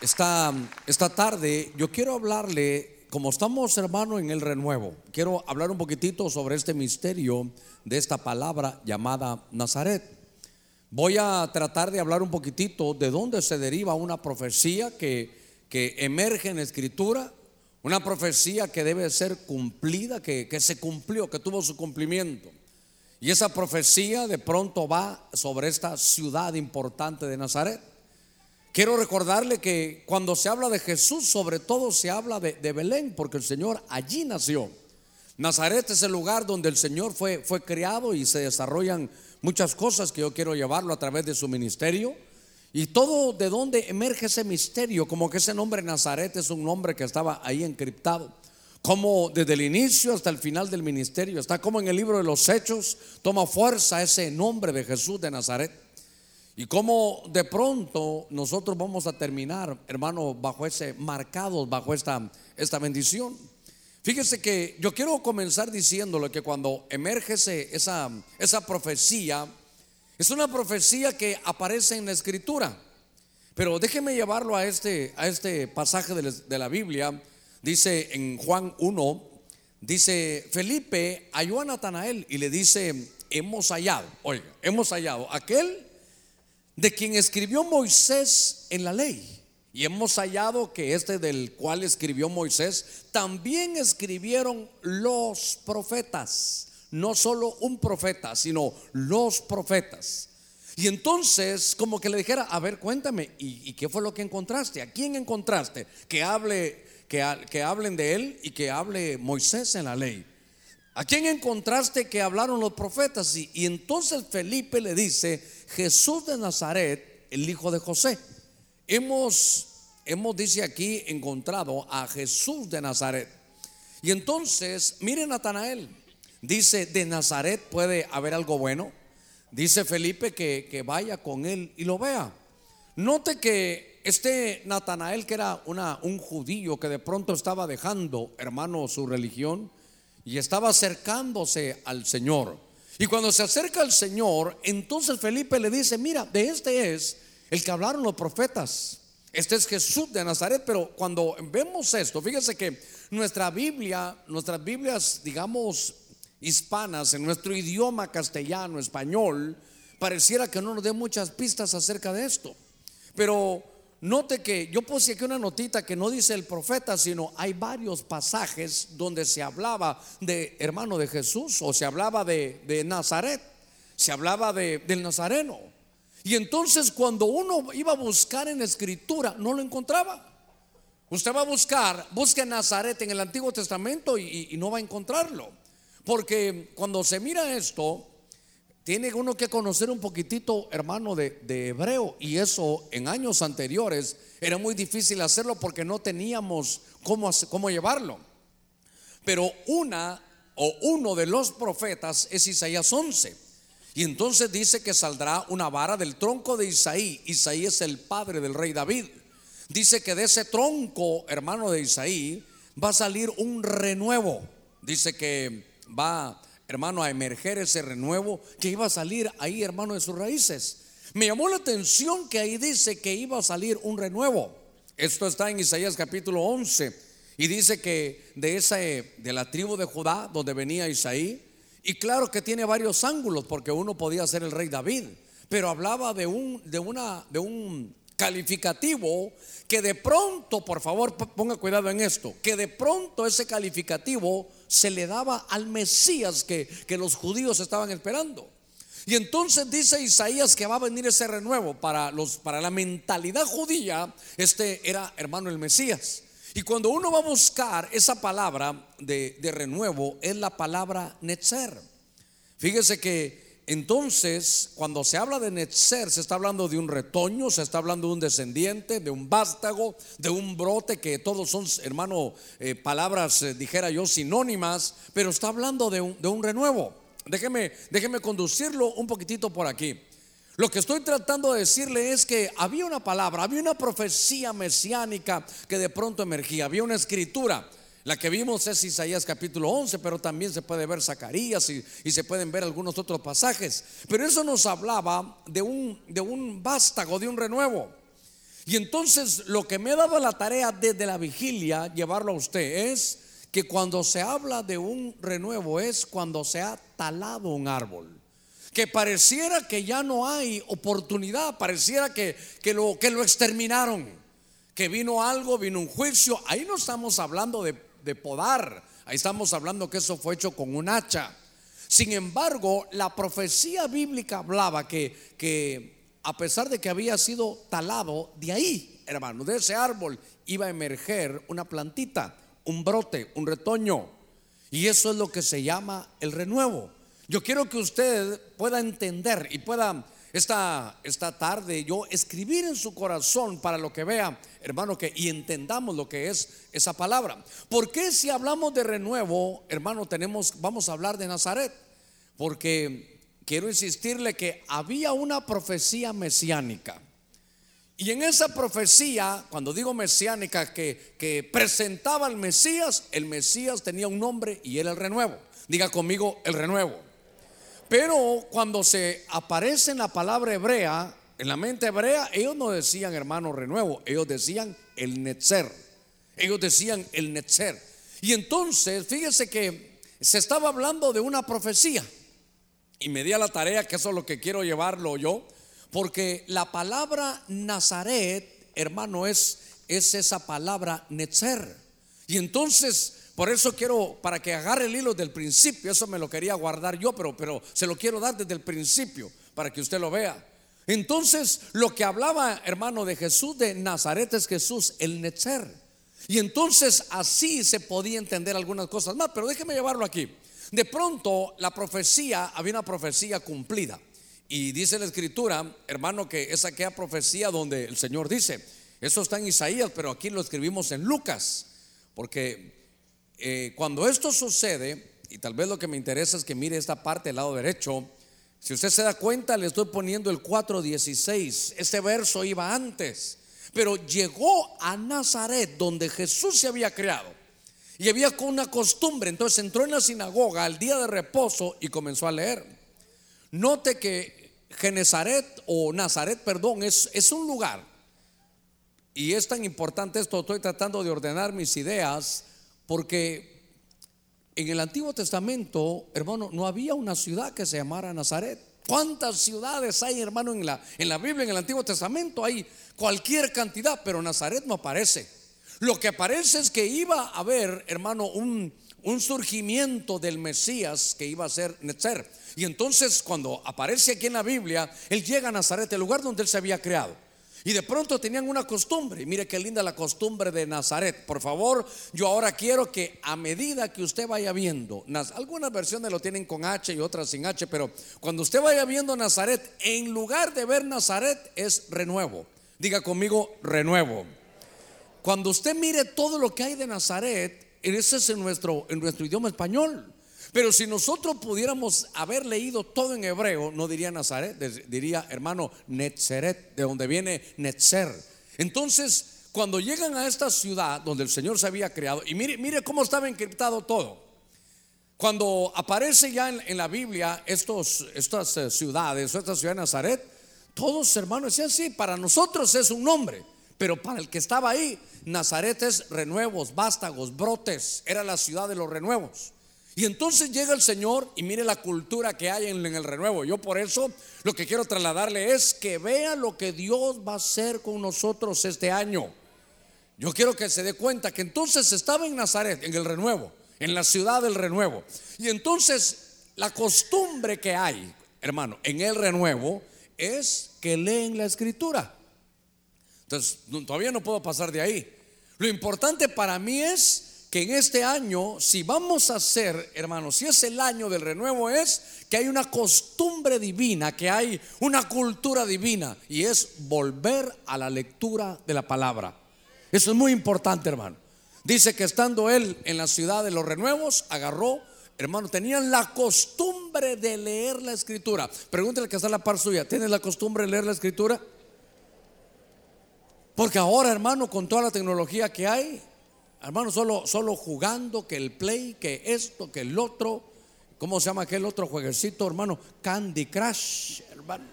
Esta, esta tarde yo quiero hablarle, como estamos hermano en el renuevo, quiero hablar un poquitito sobre este misterio de esta palabra llamada Nazaret. Voy a tratar de hablar un poquitito de dónde se deriva una profecía que, que emerge en escritura, una profecía que debe ser cumplida, que, que se cumplió, que tuvo su cumplimiento. Y esa profecía de pronto va sobre esta ciudad importante de Nazaret. Quiero recordarle que cuando se habla de Jesús, sobre todo se habla de, Belén, porque el Señor allí nació. Nazaret es el lugar donde el Señor fue, fue creado y se desarrollan muchas cosas que yo quiero llevarlo a través de su ministerio. Y todo de donde emerge ese misterio, como que ese nombre Nazaret es un nombre que estaba ahí encriptado. Como desde el inicio hasta el final del ministerio, está como en el libro de los Hechos, toma fuerza ese nombre de Jesús de Nazaret. Y como de pronto nosotros vamos a terminar, hermano, bajo ese, marcados bajo esta, esta bendición. Fíjese que yo quiero comenzar diciéndole que cuando emerge esa, esa profecía, es una profecía que aparece en la escritura. Pero déjeme llevarlo a este, a este pasaje de, de la Biblia. Dice en Juan 1, dice, Felipe halló a Natanael y le dice, hemos hallado, oiga, hemos hallado aquel de quien escribió Moisés en la ley. Y hemos hallado que este del cual escribió Moisés, también escribieron los profetas. No solo un profeta, sino los profetas. Y entonces, como que le dijera, a ver, cuéntame, ¿y, qué fue lo que encontraste? ¿A quién encontraste? Que hable, que hablen de él y que hable Moisés en la ley. ¿A quién encontraste que hablaron los profetas? Y, entonces Felipe le dice, Jesús de Nazaret, el hijo de José. Hemos, hemos, dice aquí, encontrado a Jesús de Nazaret. Y entonces, mire Natanael, dice, de Nazaret puede haber algo bueno. Dice Felipe que, que vaya con él y lo vea. Note que este Natanael, que era una, un judío que de pronto estaba dejando, hermano, su religión, y estaba acercándose al Señor. Y cuando se acerca al Señor, entonces Felipe le dice, mira, de este es el que hablaron los profetas. Este es Jesús de Nazaret, pero cuando vemos esto, fíjese que nuestra Biblia, nuestras Biblias, digamos, hispanas, en nuestro idioma castellano, español, pareciera que no nos dé muchas pistas acerca de esto. Pero Note que yo puse aquí una notita que no dice el profeta, sino hay varios pasajes donde se hablaba de hermano de Jesús o se hablaba de, Nazaret, se hablaba de, del Nazareno. Y entonces cuando uno iba a buscar en escritura, no lo encontraba. Usted va a buscar, busque Nazaret en el Antiguo Testamento y no va a encontrarlo. Porque cuando se mira esto, tiene uno que conocer un poquitito, hermano, de, hebreo. Y eso en años anteriores era muy difícil hacerlo porque no teníamos cómo, cómo llevarlo. Pero una o uno de los profetas es Isaías 11. Y entonces dice que saldrá una vara del tronco de Isaí. Isaí es el padre del rey David. Dice que de ese tronco, hermano de Isaí, va a salir un renuevo. Dice que va hermano, a emerger ese renuevo que iba a salir ahí, hermano, de sus raíces. Me llamó la atención que ahí dice que iba a salir un renuevo. Esto está en Isaías capítulo 11 y dice que de esa de la tribu de Judá donde venía Isaí y claro que tiene varios ángulos porque uno podía ser el rey David, pero hablaba de un de una de un calificativo que de pronto, por favor, ponga cuidado en esto, que de pronto ese calificativo se le daba al Mesías que, que los judíos estaban esperando. Y entonces dice Isaías que va a venir ese renuevo para, los, para la mentalidad judía. Este era hermano el Mesías. Y cuando uno va a buscar esa palabra de, de renuevo, es la palabra Netzer. Fíjese que entonces, cuando se habla de Netzer, se está hablando de un retoño, se está hablando de un descendiente, de un vástago, de un brote, que todos son, hermano, eh, palabras, eh, dijera yo, sinónimas, pero está hablando de un, de un renuevo. Déjeme, déjeme conducirlo un poquitito por aquí. Lo que estoy tratando de decirle es que había una palabra, había una profecía mesiánica que de pronto emergía, había una escritura. La que vimos es Isaías capítulo 11, pero también se puede ver Zacarías y, se pueden ver algunos otros pasajes. Pero eso nos hablaba de un, de un vástago, de un renuevo. Y entonces lo que me ha dado la tarea desde la vigilia, llevarlo a usted, es que cuando se habla de un renuevo es cuando se ha talado un árbol. Que pareciera que ya no hay oportunidad, pareciera que, que, lo, que lo exterminaron, que vino algo, vino un juicio. Ahí no estamos hablando de, de podar, ahí estamos hablando que eso fue hecho con un hacha. Sin embargo, la profecía bíblica hablaba que, que a pesar de que había sido talado, de ahí, hermano, de ese árbol iba a emerger una plantita, un brote, un retoño. Y eso es lo que se llama el renuevo. Yo quiero que usted pueda entender y pueda esta, esta tarde yo escribir en su corazón para lo que vea, hermano, que y entendamos lo que es esa palabra. ¿Por qué si hablamos de renuevo, hermano, tenemos, vamos a hablar de Nazaret? Porque quiero insistirle que había una profecía mesiánica. Y en esa profecía, cuando digo mesiánica, que, que presentaba al Mesías, el Mesías tenía un nombre y era el renuevo. Diga conmigo, el renuevo. Pero cuando se aparece en la palabra hebrea, en la mente hebrea, ellos no decían hermano renuevo, ellos decían el netzer. Ellos decían el netzer. Y entonces, fíjese que se estaba hablando de una profecía. Y me di a la tarea, que eso es lo que quiero llevarlo yo, porque la palabra Nazaret, hermano, es, es esa palabra Netzer. Y entonces, por eso quiero, para que agarre el hilo del principio, eso me lo quería guardar yo, pero, pero se lo quiero dar desde el principio, para que usted lo vea. Entonces, lo que hablaba, hermano, de Jesús de Nazaret es Jesús, el Netzer. Y entonces así se podía entender algunas cosas más, pero déjeme llevarlo aquí. De pronto la profecía, había una profecía cumplida. Y dice la escritura, hermano, que es aquella profecía donde el Señor dice, eso está en Isaías, pero aquí lo escribimos en Lucas, porque eh, cuando esto sucede, y tal vez lo que me interesa es que mire esta parte del lado derecho, si usted se da cuenta, le estoy poniendo el 4.16, este verso iba antes, pero llegó a Nazaret, donde Jesús se había creado. Y había una costumbre, entonces entró en la sinagoga al día de reposo y comenzó a leer. Note que Genezaret o Nazaret, perdón, es, es un lugar. Y es tan importante esto, estoy tratando de ordenar mis ideas, porque en el Antiguo Testamento, hermano, no había una ciudad que se llamara Nazaret. ¿Cuántas ciudades hay, hermano, en la, en la Biblia, en el Antiguo Testamento? Hay cualquier cantidad, pero Nazaret no aparece. Lo que parece es que iba a haber, hermano, un, un surgimiento del Mesías que iba a ser Netzer. Y entonces cuando aparece aquí en la Biblia, él llega a Nazaret, el lugar donde él se había creado. Y de pronto tenían una costumbre. Mire qué linda la costumbre de Nazaret. Por favor, yo ahora quiero que a medida que usted vaya viendo, algunas versiones lo tienen con H y otras sin H, pero cuando usted vaya viendo Nazaret, en lugar de ver Nazaret es renuevo. Diga conmigo, renuevo. Cuando usted mire todo lo que hay de Nazaret, ese es nuestro, en nuestro idioma español. Pero si nosotros pudiéramos haber leído todo en hebreo, no diría Nazaret, diría hermano Netzeret, de donde viene Netzer. Entonces, cuando llegan a esta ciudad donde el Señor se había creado, y mire, mire cómo estaba encriptado todo. Cuando aparece ya en, la Biblia estos, estas eh, ciudades, esta ciudad de Nazaret, todos hermanos decían, sí, para nosotros es un nombre. Pero para el que estaba ahí, Nazaret es renuevos, vástagos, brotes. Era la ciudad de los renuevos. Y entonces llega el Señor y mire la cultura que hay en, el renuevo. Yo por eso lo que quiero trasladarle es que vea lo que Dios va a hacer con nosotros este año. Yo quiero que se dé cuenta que entonces estaba en Nazaret, en el renuevo, en la ciudad del renuevo. Y entonces la costumbre que hay, hermano, en el renuevo es que leen la escritura. Entonces, todavía no puedo pasar de ahí. Lo importante para mí es que en este año, si vamos a hacer, hermanos, si es el año del renuevo, es que hay una costumbre divina, que hay una cultura divina, y es volver a la lectura de la palabra. Eso es muy importante, hermano. Dice que estando él en la ciudad de los renuevos, agarró, hermano, tenían la costumbre de leer la escritura. Pregúntale que está en la par suya, ¿tienes la costumbre de leer la escritura? Porque ahora, hermano, con toda la tecnología que hay, hermano, solo, solo jugando que el play, que esto, que el otro, ¿cómo se llama aquel otro jueguecito, hermano? Candy Crush, hermano.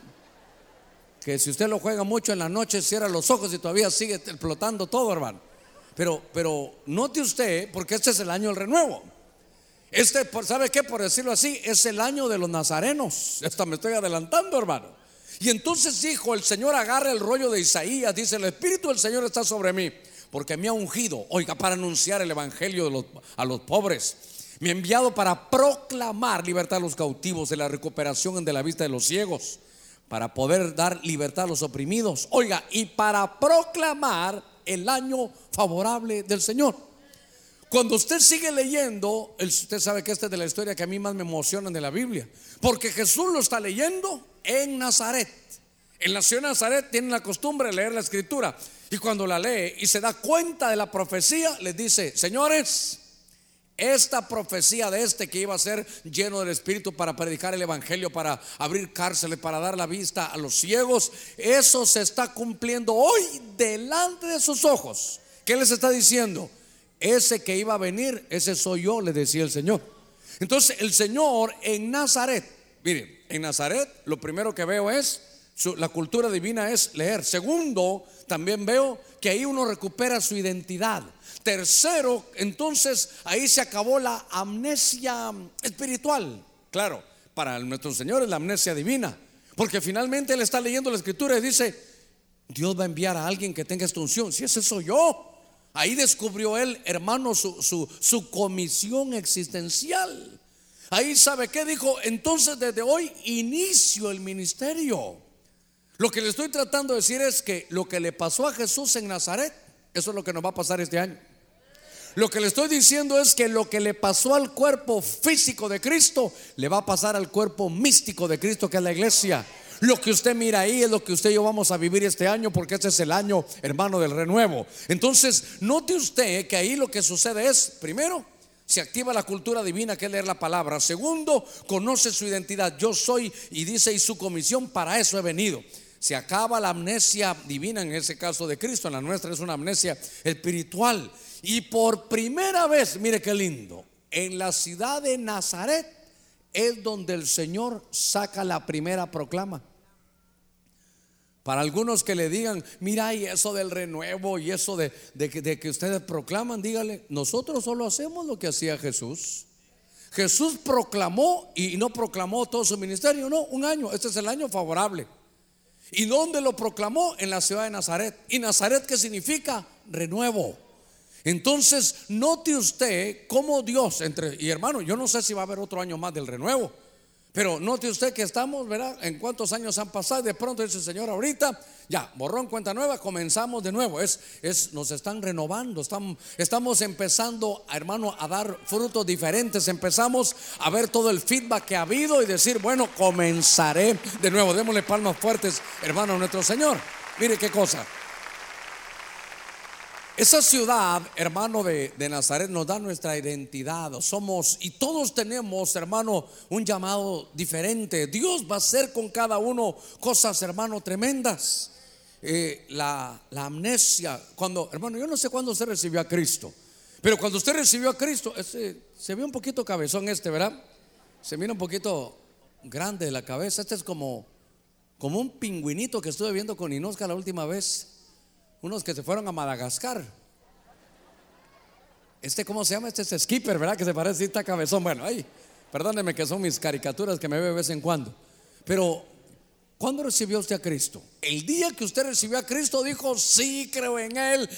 que si usted lo juega mucho en la noche, cierra los ojos y todavía sigue explotando todo, hermano. Pero, pero note usted, porque este es el año del renuevo. Este, ¿sabe qué? Por decirlo así, es el año de los nazarenos. Esta me estoy adelantando, hermano. Y entonces dijo, el Señor agarra el rollo de Isaías, dice, el Espíritu del Señor está sobre mí, porque me ha ungido, oiga, para anunciar el Evangelio a los pobres. Me ha enviado para proclamar libertad a los cautivos, de la recuperación de la vista de los ciegos, para poder dar libertad a los oprimidos. Oiga, y para proclamar el año favorable del Señor. Cuando usted sigue leyendo, usted sabe que esta es de la historia que a mí más me emociona de la Biblia, porque Jesús lo está leyendo en Nazaret. En la ciudad de Nazaret tiene la costumbre de leer la escritura y cuando la lee y se da cuenta de la profecía, les dice, señores, esta profecía de este que iba a ser lleno del Espíritu para predicar el Evangelio, para abrir cárceles, para dar la vista a los ciegos, eso se está cumpliendo hoy delante de sus ojos. ¿Qué les está diciendo? Ese que iba a venir, ese soy yo, le decía el Señor. Entonces el Señor en Nazaret, miren, en Nazaret lo primero que veo es, la cultura divina es leer. Segundo, también veo que ahí uno recupera su identidad. Tercero, entonces ahí se acabó la amnesia espiritual. Claro, para nuestro Señor es la amnesia divina. Porque finalmente Él está leyendo la escritura y dice, Dios va a enviar a alguien que tenga esta unción. Si ese soy yo. Ahí descubrió Él, hermano, su, su, su comisión existencial. Ahí sabe qué dijo. Entonces desde hoy inicio el ministerio. Lo que le estoy tratando de decir es que lo que le pasó a Jesús en Nazaret, eso es lo que nos va a pasar este año. Lo que le estoy diciendo es que lo que le pasó al cuerpo físico de Cristo, le va a pasar al cuerpo místico de Cristo, que es la iglesia. Lo que usted mira ahí es lo que usted y yo vamos a vivir este año porque este es el año, hermano, del renuevo. Entonces, note usted que ahí lo que sucede es, primero, se activa la cultura divina que es leer la palabra. Segundo, conoce su identidad. Yo soy y dice y su comisión, para eso he venido. Se acaba la amnesia divina en ese caso de Cristo, en la nuestra es una amnesia espiritual. Y por primera vez, mire qué lindo, en la ciudad de Nazaret es donde el Señor saca la primera proclama. Para algunos que le digan, mira, y eso del renuevo y eso de, de, que, ustedes proclaman, dígale, nosotros solo hacemos lo que hacía Jesús. Jesús proclamó y no proclamó todo su ministerio, no, un año, este es el año favorable. ¿Y dónde lo proclamó? En la ciudad de Nazaret. ¿Y Nazaret qué significa? Renuevo. Entonces, note usted cómo Dios, entre, y hermano, yo no sé si va a haber otro año más del renuevo, pero note usted que estamos, ¿verdad? En cuántos años han pasado, de pronto dice el Señor ahorita, ya, borrón, cuenta nueva, comenzamos de nuevo. Es, es, nos están renovando, estamos, estamos empezando, hermano, a dar frutos diferentes. Empezamos a ver todo el feedback que ha habido y decir, bueno, comenzaré de nuevo. Démosle palmas fuertes, hermano, a nuestro Señor. Mire qué cosa. Esa ciudad, hermano de, Nazaret, nos da nuestra identidad. Somos, y todos tenemos, hermano, un llamado diferente. Dios va a hacer con cada uno cosas, hermano, tremendas. Eh, la, amnesia, cuando, hermano, yo no sé cuándo usted recibió a Cristo, pero cuando usted recibió a Cristo, se ve un poquito cabezón este, ¿verdad? Se mira un poquito grande la cabeza. Este es como, como un pingüinito que estuve viendo con Inosca la última vez unos que se fueron a Madagascar. Este, ¿cómo se llama? Este es Skipper, ¿verdad? Que se parece a cabezón. Bueno, ahí, perdóneme que son mis caricaturas que me ve de vez en cuando. Pero, ¿cuándo recibió usted a Cristo? El día que usted recibió a Cristo dijo, sí, creo en Él.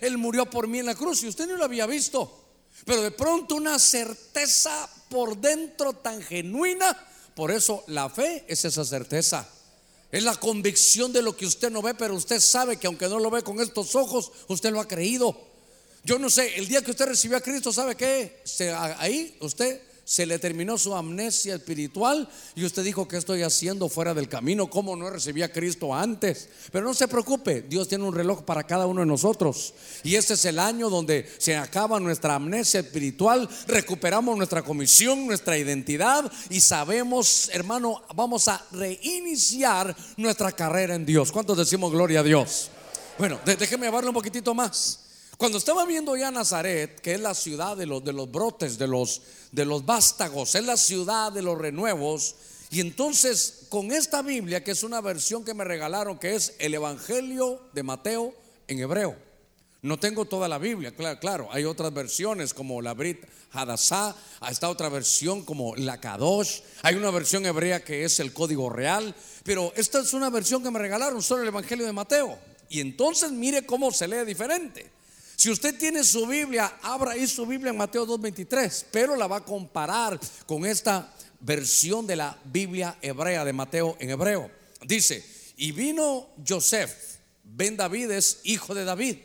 Él, murió por mí en la cruz y usted no lo había visto. Pero de pronto una certeza por dentro tan genuina. Por eso la fe es esa certeza. Es la convicción de lo que usted no ve, pero usted sabe que aunque no lo ve con estos ojos, usted lo ha creído. Yo no sé, el día que usted recibió a Cristo, ¿sabe qué? ahí usted se le terminó su amnesia espiritual y usted dijo, ¿qué estoy haciendo fuera del camino? ¿Cómo no recibí a Cristo antes? Pero no se preocupe, Dios tiene un reloj para cada uno de nosotros. Y este es el año donde se acaba nuestra amnesia espiritual, recuperamos nuestra comisión, nuestra identidad y sabemos, hermano, vamos a reiniciar nuestra carrera en Dios. ¿Cuántos decimos gloria a Dios? Bueno, déjeme hablarle un poquitito más. Cuando estaba viendo ya Nazaret, que es la ciudad de los, de los brotes, de los, de los vástagos, es la ciudad de los renuevos, Y entonces, con esta Biblia, que es una versión que me regalaron, que es el Evangelio de Mateo en hebreo. No tengo toda la Biblia, claro, claro. Hay otras versiones como la Brit Hadassah, esta otra versión como la Kadosh. Hay una versión hebrea que es el código real. Pero esta es una versión que me regalaron, solo el Evangelio de Mateo. Y entonces mire cómo se lee diferente. Si usted tiene su Biblia, abra ahí su Biblia en Mateo 2.23, pero la va a comparar con esta versión de la Biblia hebrea de Mateo en hebreo. Dice, y vino Joseph, Ben David es hijo de David,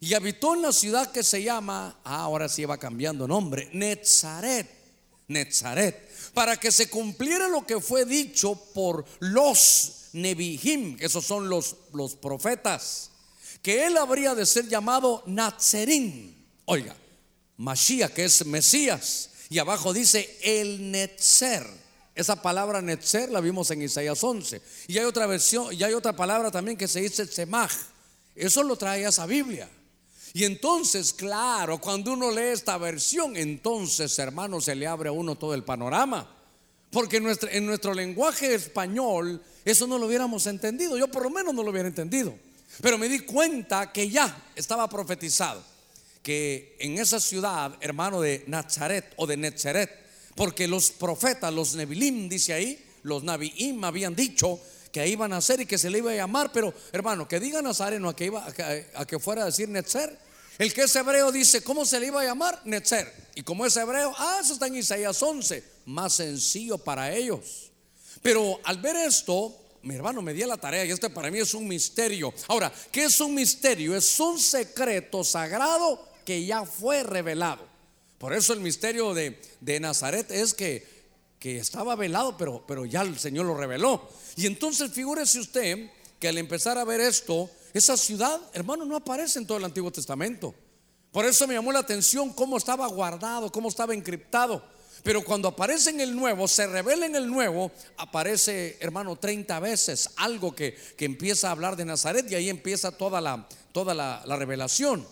y habitó en la ciudad que se llama, ah, ahora sí va cambiando nombre, Netzaret, Netzaret, para que se cumpliera lo que fue dicho por los Nebihim, esos son los, los profetas, que él habría de ser llamado Nazarín. Oiga, Mashiach, que es Mesías, y abajo dice el Netzer. Esa palabra Netzer la vimos en Isaías 11. Y hay otra versión, y hay otra palabra también que se dice Semaj. Eso lo trae a esa Biblia. Y entonces, claro, cuando uno lee esta versión, entonces, hermano, se le abre a uno todo el panorama. Porque en nuestro, en nuestro lenguaje español eso no lo hubiéramos entendido. Yo por lo menos no lo hubiera entendido. Pero me di cuenta que ya estaba profetizado que en esa ciudad, hermano de Nazaret o de Netzeret, porque los profetas, los Nebilim, dice ahí, los Nabiim habían dicho que iban a hacer y que se le iba a llamar, pero hermano, que diga Nazareno a que, iba, a que, fuera a decir Netzer. El que es hebreo dice, ¿cómo se le iba a llamar? Netzer. Y como es hebreo, ah, eso está en Isaías 11, más sencillo para ellos. Pero al ver esto, mi hermano me dio la tarea y este para mí es un misterio. Ahora, ¿qué es un misterio? Es un secreto sagrado que ya fue revelado. Por eso el misterio de, Nazaret es que, que estaba velado, pero, pero ya el Señor lo reveló. Y entonces figúrese usted que al empezar a ver esto, esa ciudad, hermano, no aparece en todo el Antiguo Testamento. Por eso me llamó la atención cómo estaba guardado, cómo estaba encriptado. Pero cuando aparece en el nuevo, se revela en el nuevo, aparece, hermano, 30 veces algo que, que empieza a hablar de Nazaret y ahí empieza toda la, toda la, la revelación.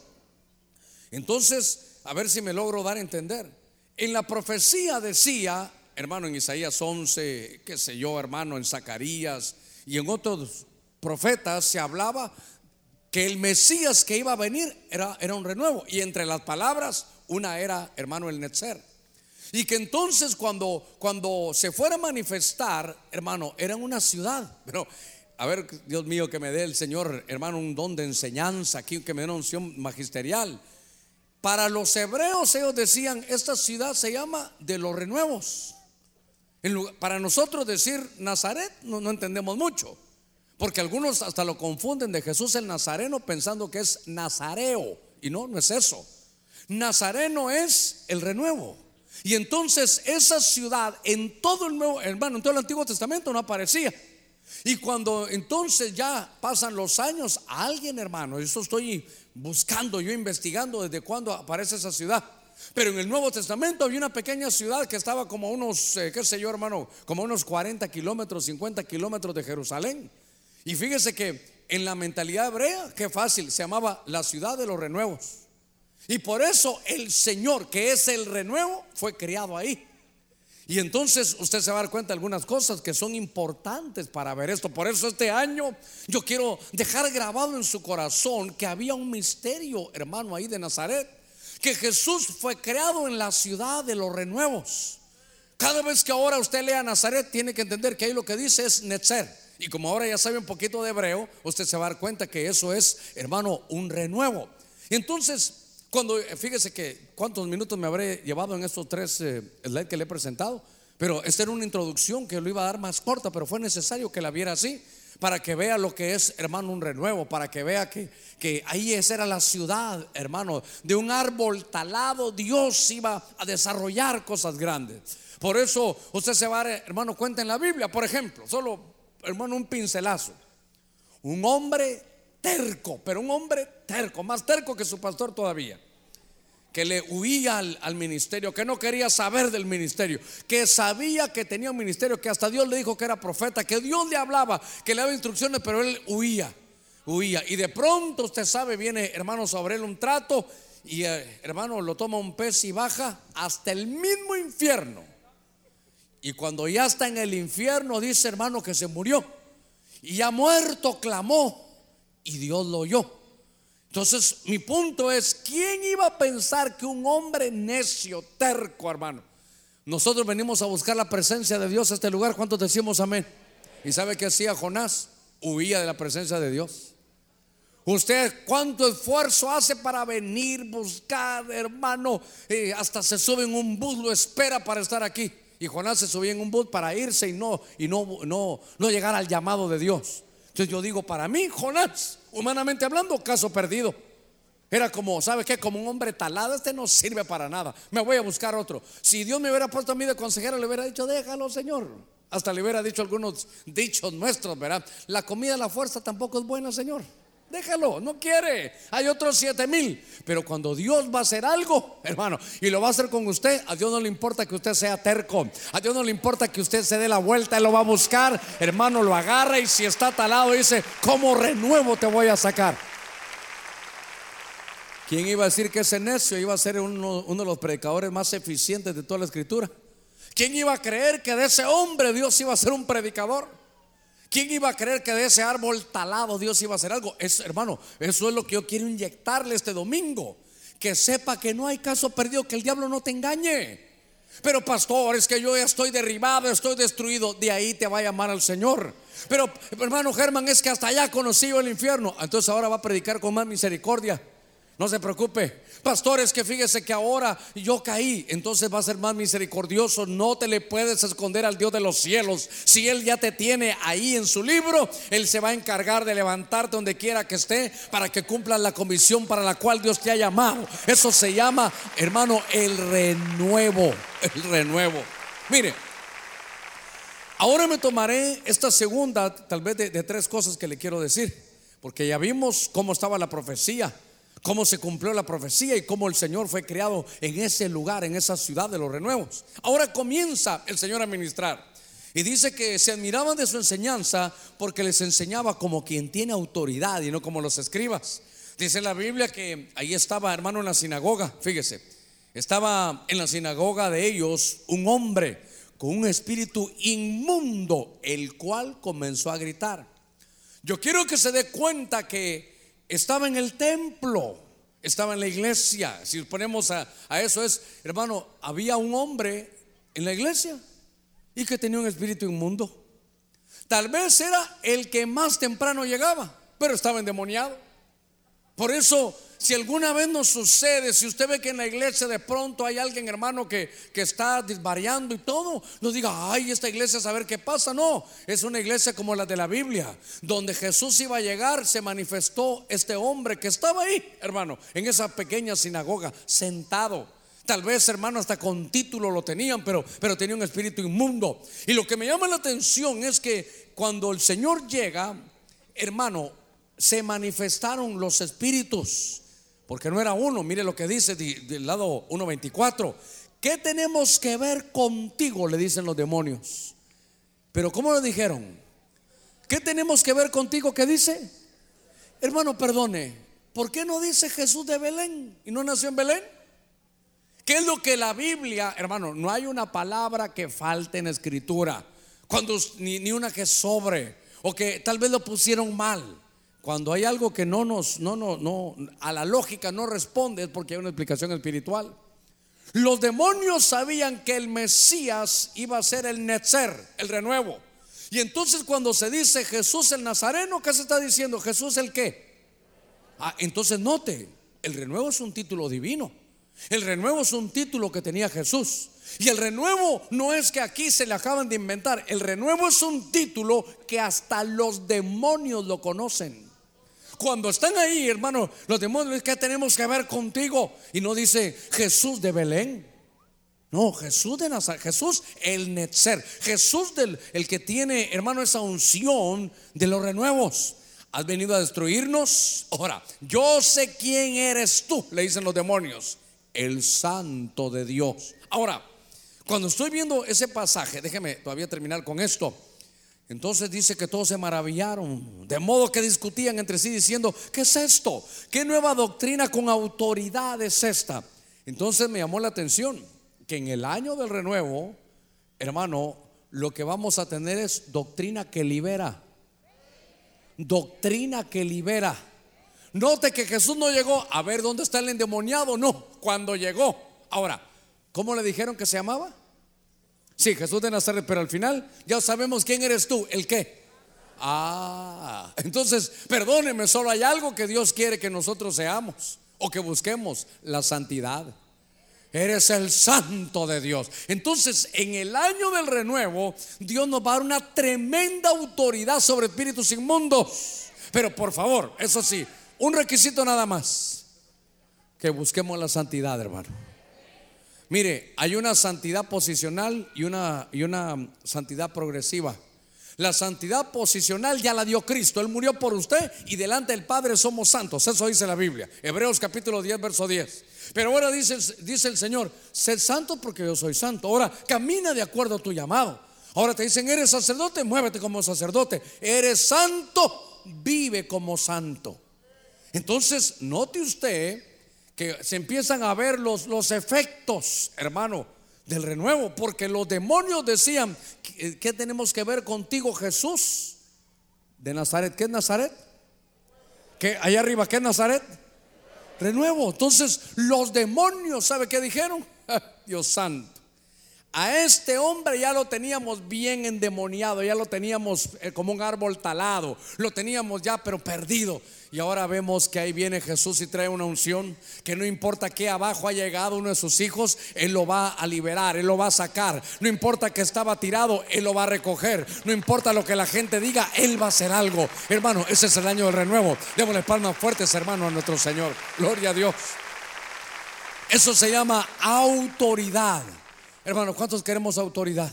Entonces, a ver si me logro dar a entender. En la profecía decía, hermano, en Isaías 11, qué sé yo, hermano, en Zacarías y en otros profetas se hablaba que el Mesías que iba a venir era, era un renuevo. Y entre las palabras, una era, hermano, el Netzer. Y que entonces cuando, cuando se fuera a manifestar, hermano, era una ciudad. Pero, a ver, Dios mío, que me dé el Señor, hermano, un don de enseñanza aquí, que me dé una unción magisterial. Para los hebreos ellos decían, esta ciudad se llama de los renuevos. Para nosotros decir Nazaret no, no entendemos mucho, porque algunos hasta lo confunden de Jesús el Nazareno pensando que es Nazareo, y no, no es eso. Nazareno es el renuevo. Y entonces esa ciudad en todo el nuevo, hermano, en todo el Antiguo Testamento no aparecía. Y cuando entonces ya pasan los años, alguien, hermano, eso estoy buscando, yo investigando desde cuándo aparece esa ciudad. Pero en el Nuevo Testamento había una pequeña ciudad que estaba como unos, eh, qué sé yo, hermano, como unos 40 kilómetros, 50 kilómetros de Jerusalén. Y fíjese que en la mentalidad hebrea, qué fácil, se llamaba la ciudad de los renuevos. Y por eso el Señor, que es el renuevo, fue criado ahí. Y entonces usted se va a dar cuenta de algunas cosas que son importantes para ver esto. Por eso este año yo quiero dejar grabado en su corazón que había un misterio, hermano, ahí de Nazaret. Que Jesús fue creado en la ciudad de los renuevos. Cada vez que ahora usted lea Nazaret, tiene que entender que ahí lo que dice es Netzer. Y como ahora ya sabe un poquito de hebreo, usted se va a dar cuenta que eso es, hermano, un renuevo. Entonces cuando, eh, fíjese que cuántos minutos me habré llevado en estos tres eh, slides que le he presentado, pero esta era una introducción que lo iba a dar más corta, pero fue necesario que la viera así, para que vea lo que es, hermano, un renuevo, para que vea que, que ahí esa era la ciudad, hermano, de un árbol talado, Dios iba a desarrollar cosas grandes. Por eso usted se va a hermano, cuenta en la Biblia, por ejemplo, solo, hermano, un pincelazo. Un hombre terco, pero un hombre terco, más terco que su pastor todavía, que le huía al, ministerio, que no quería saber del ministerio, que sabía que tenía un ministerio, que hasta Dios le dijo que era profeta, que Dios le hablaba, que le daba instrucciones, pero él huía, huía. Y de pronto usted sabe, viene hermano sobre él un trato y eh, hermano lo toma un pez y baja hasta el mismo infierno. Y cuando ya está en el infierno, dice hermano que se murió. Y ya muerto clamó y Dios lo oyó. Entonces, mi punto es, ¿quién iba a pensar que un hombre necio, terco, hermano? Nosotros venimos a buscar la presencia de Dios a este lugar. ¿Cuántos decimos amén? ¿Y sabe qué hacía Jonás? Huía de la presencia de Dios. Usted cuánto esfuerzo hace para venir, buscar, hermano, eh, hasta se sube en un bus, lo espera para estar aquí. Y Jonás se subía en un bus para irse y no y no no no llegar al llamado de Dios. Entonces yo digo, para mí Jonás, humanamente hablando, caso perdido. Era como, ¿sabe qué? Como un hombre talado, este no sirve para nada. Me voy a buscar otro. Si Dios me hubiera puesto a mí de consejero, le hubiera dicho, déjalo, Señor. Hasta le hubiera dicho algunos dichos nuestros, ¿verdad? La comida la fuerza tampoco es buena, Señor. Déjalo, no quiere. Hay otros siete mil. Pero cuando Dios va a hacer algo, hermano, y lo va a hacer con usted, a Dios no le importa que usted sea terco. A Dios no le importa que usted se dé la vuelta, Él lo va a buscar. Hermano, lo agarra y si está talado, dice, ¿cómo renuevo te voy a sacar? ¿Quién iba a decir que ese necio iba a ser uno, uno de los predicadores más eficientes de toda la escritura? ¿Quién iba a creer que de ese hombre Dios iba a ser un predicador? ¿Quién iba a creer que de ese árbol talado Dios iba a hacer algo? Es, hermano, eso es lo que yo quiero inyectarle este domingo. Que sepa que no hay caso perdido, que el diablo no te engañe. Pero pastor, es que yo ya estoy derribado, estoy destruido. De ahí te va a llamar al Señor. Pero hermano Germán, es que hasta allá conocí el infierno. Entonces ahora va a predicar con más misericordia. No se preocupe. Pastores, que fíjese que ahora yo caí, entonces va a ser más misericordioso. No te le puedes esconder al Dios de los cielos. Si Él ya te tiene ahí en su libro, Él se va a encargar de levantarte donde quiera que esté para que cumplas la comisión para la cual Dios te ha llamado. Eso se llama, hermano, el renuevo. El renuevo. Mire, ahora me tomaré esta segunda, tal vez de, de tres cosas que le quiero decir, porque ya vimos cómo estaba la profecía cómo se cumplió la profecía y cómo el Señor fue creado en ese lugar, en esa ciudad de los renuevos. Ahora comienza el Señor a ministrar. Y dice que se admiraban de su enseñanza porque les enseñaba como quien tiene autoridad y no como los escribas. Dice la Biblia que ahí estaba, hermano, en la sinagoga, fíjese, estaba en la sinagoga de ellos un hombre con un espíritu inmundo, el cual comenzó a gritar. Yo quiero que se dé cuenta que estaba en el templo, estaba en la iglesia. Si ponemos a, a, eso es, hermano, había un hombre en la iglesia y que tenía un espíritu inmundo. Tal vez era el que más temprano llegaba, pero estaba endemoniado. Por eso si alguna vez nos sucede, si usted ve que en la iglesia de pronto hay alguien, hermano, que, que está disvariando y todo, no diga, ay, esta iglesia, a saber qué pasa. No, es una iglesia como la de la Biblia, donde Jesús iba a llegar, se manifestó este hombre que estaba ahí, hermano, en esa pequeña sinagoga, sentado. Tal vez, hermano, hasta con título lo tenían, pero, pero tenía un espíritu inmundo. Y lo que me llama la atención es que cuando el Señor llega, hermano, se manifestaron los espíritus. Porque no era uno, mire lo que dice del lado 1.24. ¿Qué tenemos que ver contigo? Le dicen los demonios. Pero ¿cómo le dijeron? ¿Qué tenemos que ver contigo? ¿Qué dice? Hermano, perdone. ¿Por qué no dice Jesús de Belén y no nació en Belén? ¿Qué es lo que la Biblia, hermano? No hay una palabra que falte en escritura. Cuando ni, ni una que sobre o que tal vez lo pusieron mal. Cuando hay algo que no nos, no, no, no, a la lógica no responde es porque hay una explicación espiritual. Los demonios sabían que el Mesías iba a ser el Netzer, el renuevo. Y entonces cuando se dice Jesús el Nazareno, ¿qué se está diciendo? Jesús el qué? Ah, entonces note, el renuevo es un título divino. El renuevo es un título que tenía Jesús. Y el renuevo no es que aquí se le acaban de inventar. El renuevo es un título que hasta los demonios lo conocen. Cuando están ahí, hermano, los demonios, ¿qué tenemos que ver contigo? Y no dice Jesús de Belén. No, Jesús de Nazaret, Jesús el Netzer, Jesús del el que tiene, hermano, esa unción de los renuevos. Has venido a destruirnos. Ahora, yo sé quién eres tú, le dicen los demonios, el santo de Dios. Ahora, cuando estoy viendo ese pasaje, déjeme todavía terminar con esto. Entonces dice que todos se maravillaron, de modo que discutían entre sí diciendo, ¿qué es esto? ¿Qué nueva doctrina con autoridad es esta? Entonces me llamó la atención que en el año del renuevo, hermano, lo que vamos a tener es doctrina que libera. Doctrina que libera. Note que Jesús no llegó a ver dónde está el endemoniado, no, cuando llegó. Ahora, ¿cómo le dijeron que se llamaba? Sí, Jesús de Nazaret, pero al final ya sabemos quién eres tú, el qué. Ah, entonces, perdóneme, solo hay algo que Dios quiere que nosotros seamos o que busquemos, la santidad. Eres el santo de Dios. Entonces, en el año del renuevo, Dios nos va a dar una tremenda autoridad sobre espíritus inmundos. Pero por favor, eso sí, un requisito nada más. Que busquemos la santidad, hermano. Mire, hay una santidad posicional y una, y una santidad progresiva. La santidad posicional ya la dio Cristo. Él murió por usted y delante del Padre somos santos. Eso dice la Biblia. Hebreos capítulo 10, verso 10. Pero ahora dice, dice el Señor, sé santo porque yo soy santo. Ahora camina de acuerdo a tu llamado. Ahora te dicen, eres sacerdote, muévete como sacerdote. Eres santo, vive como santo. Entonces, note usted que se empiezan a ver los, los efectos, hermano, del renuevo, porque los demonios decían, ¿qué, tenemos que ver contigo, Jesús? De Nazaret, ¿qué es Nazaret? ¿Qué allá arriba, qué es Nazaret? Renuevo. Entonces, los demonios, ¿sabe qué dijeron? Dios santo. A este hombre ya lo teníamos bien endemoniado, ya lo teníamos eh, como un árbol talado, lo teníamos ya pero perdido. Y ahora vemos que ahí viene Jesús y trae una unción que no importa que abajo ha llegado uno de sus hijos, Él lo va a liberar, Él lo va a sacar. No importa que estaba tirado, Él lo va a recoger. No importa lo que la gente diga, Él va a hacer algo. Hermano, ese es el año del renuevo. Démosle palmas fuertes, hermano, a nuestro Señor. Gloria a Dios. Eso se llama autoridad. Hermano, ¿cuántos queremos autoridad?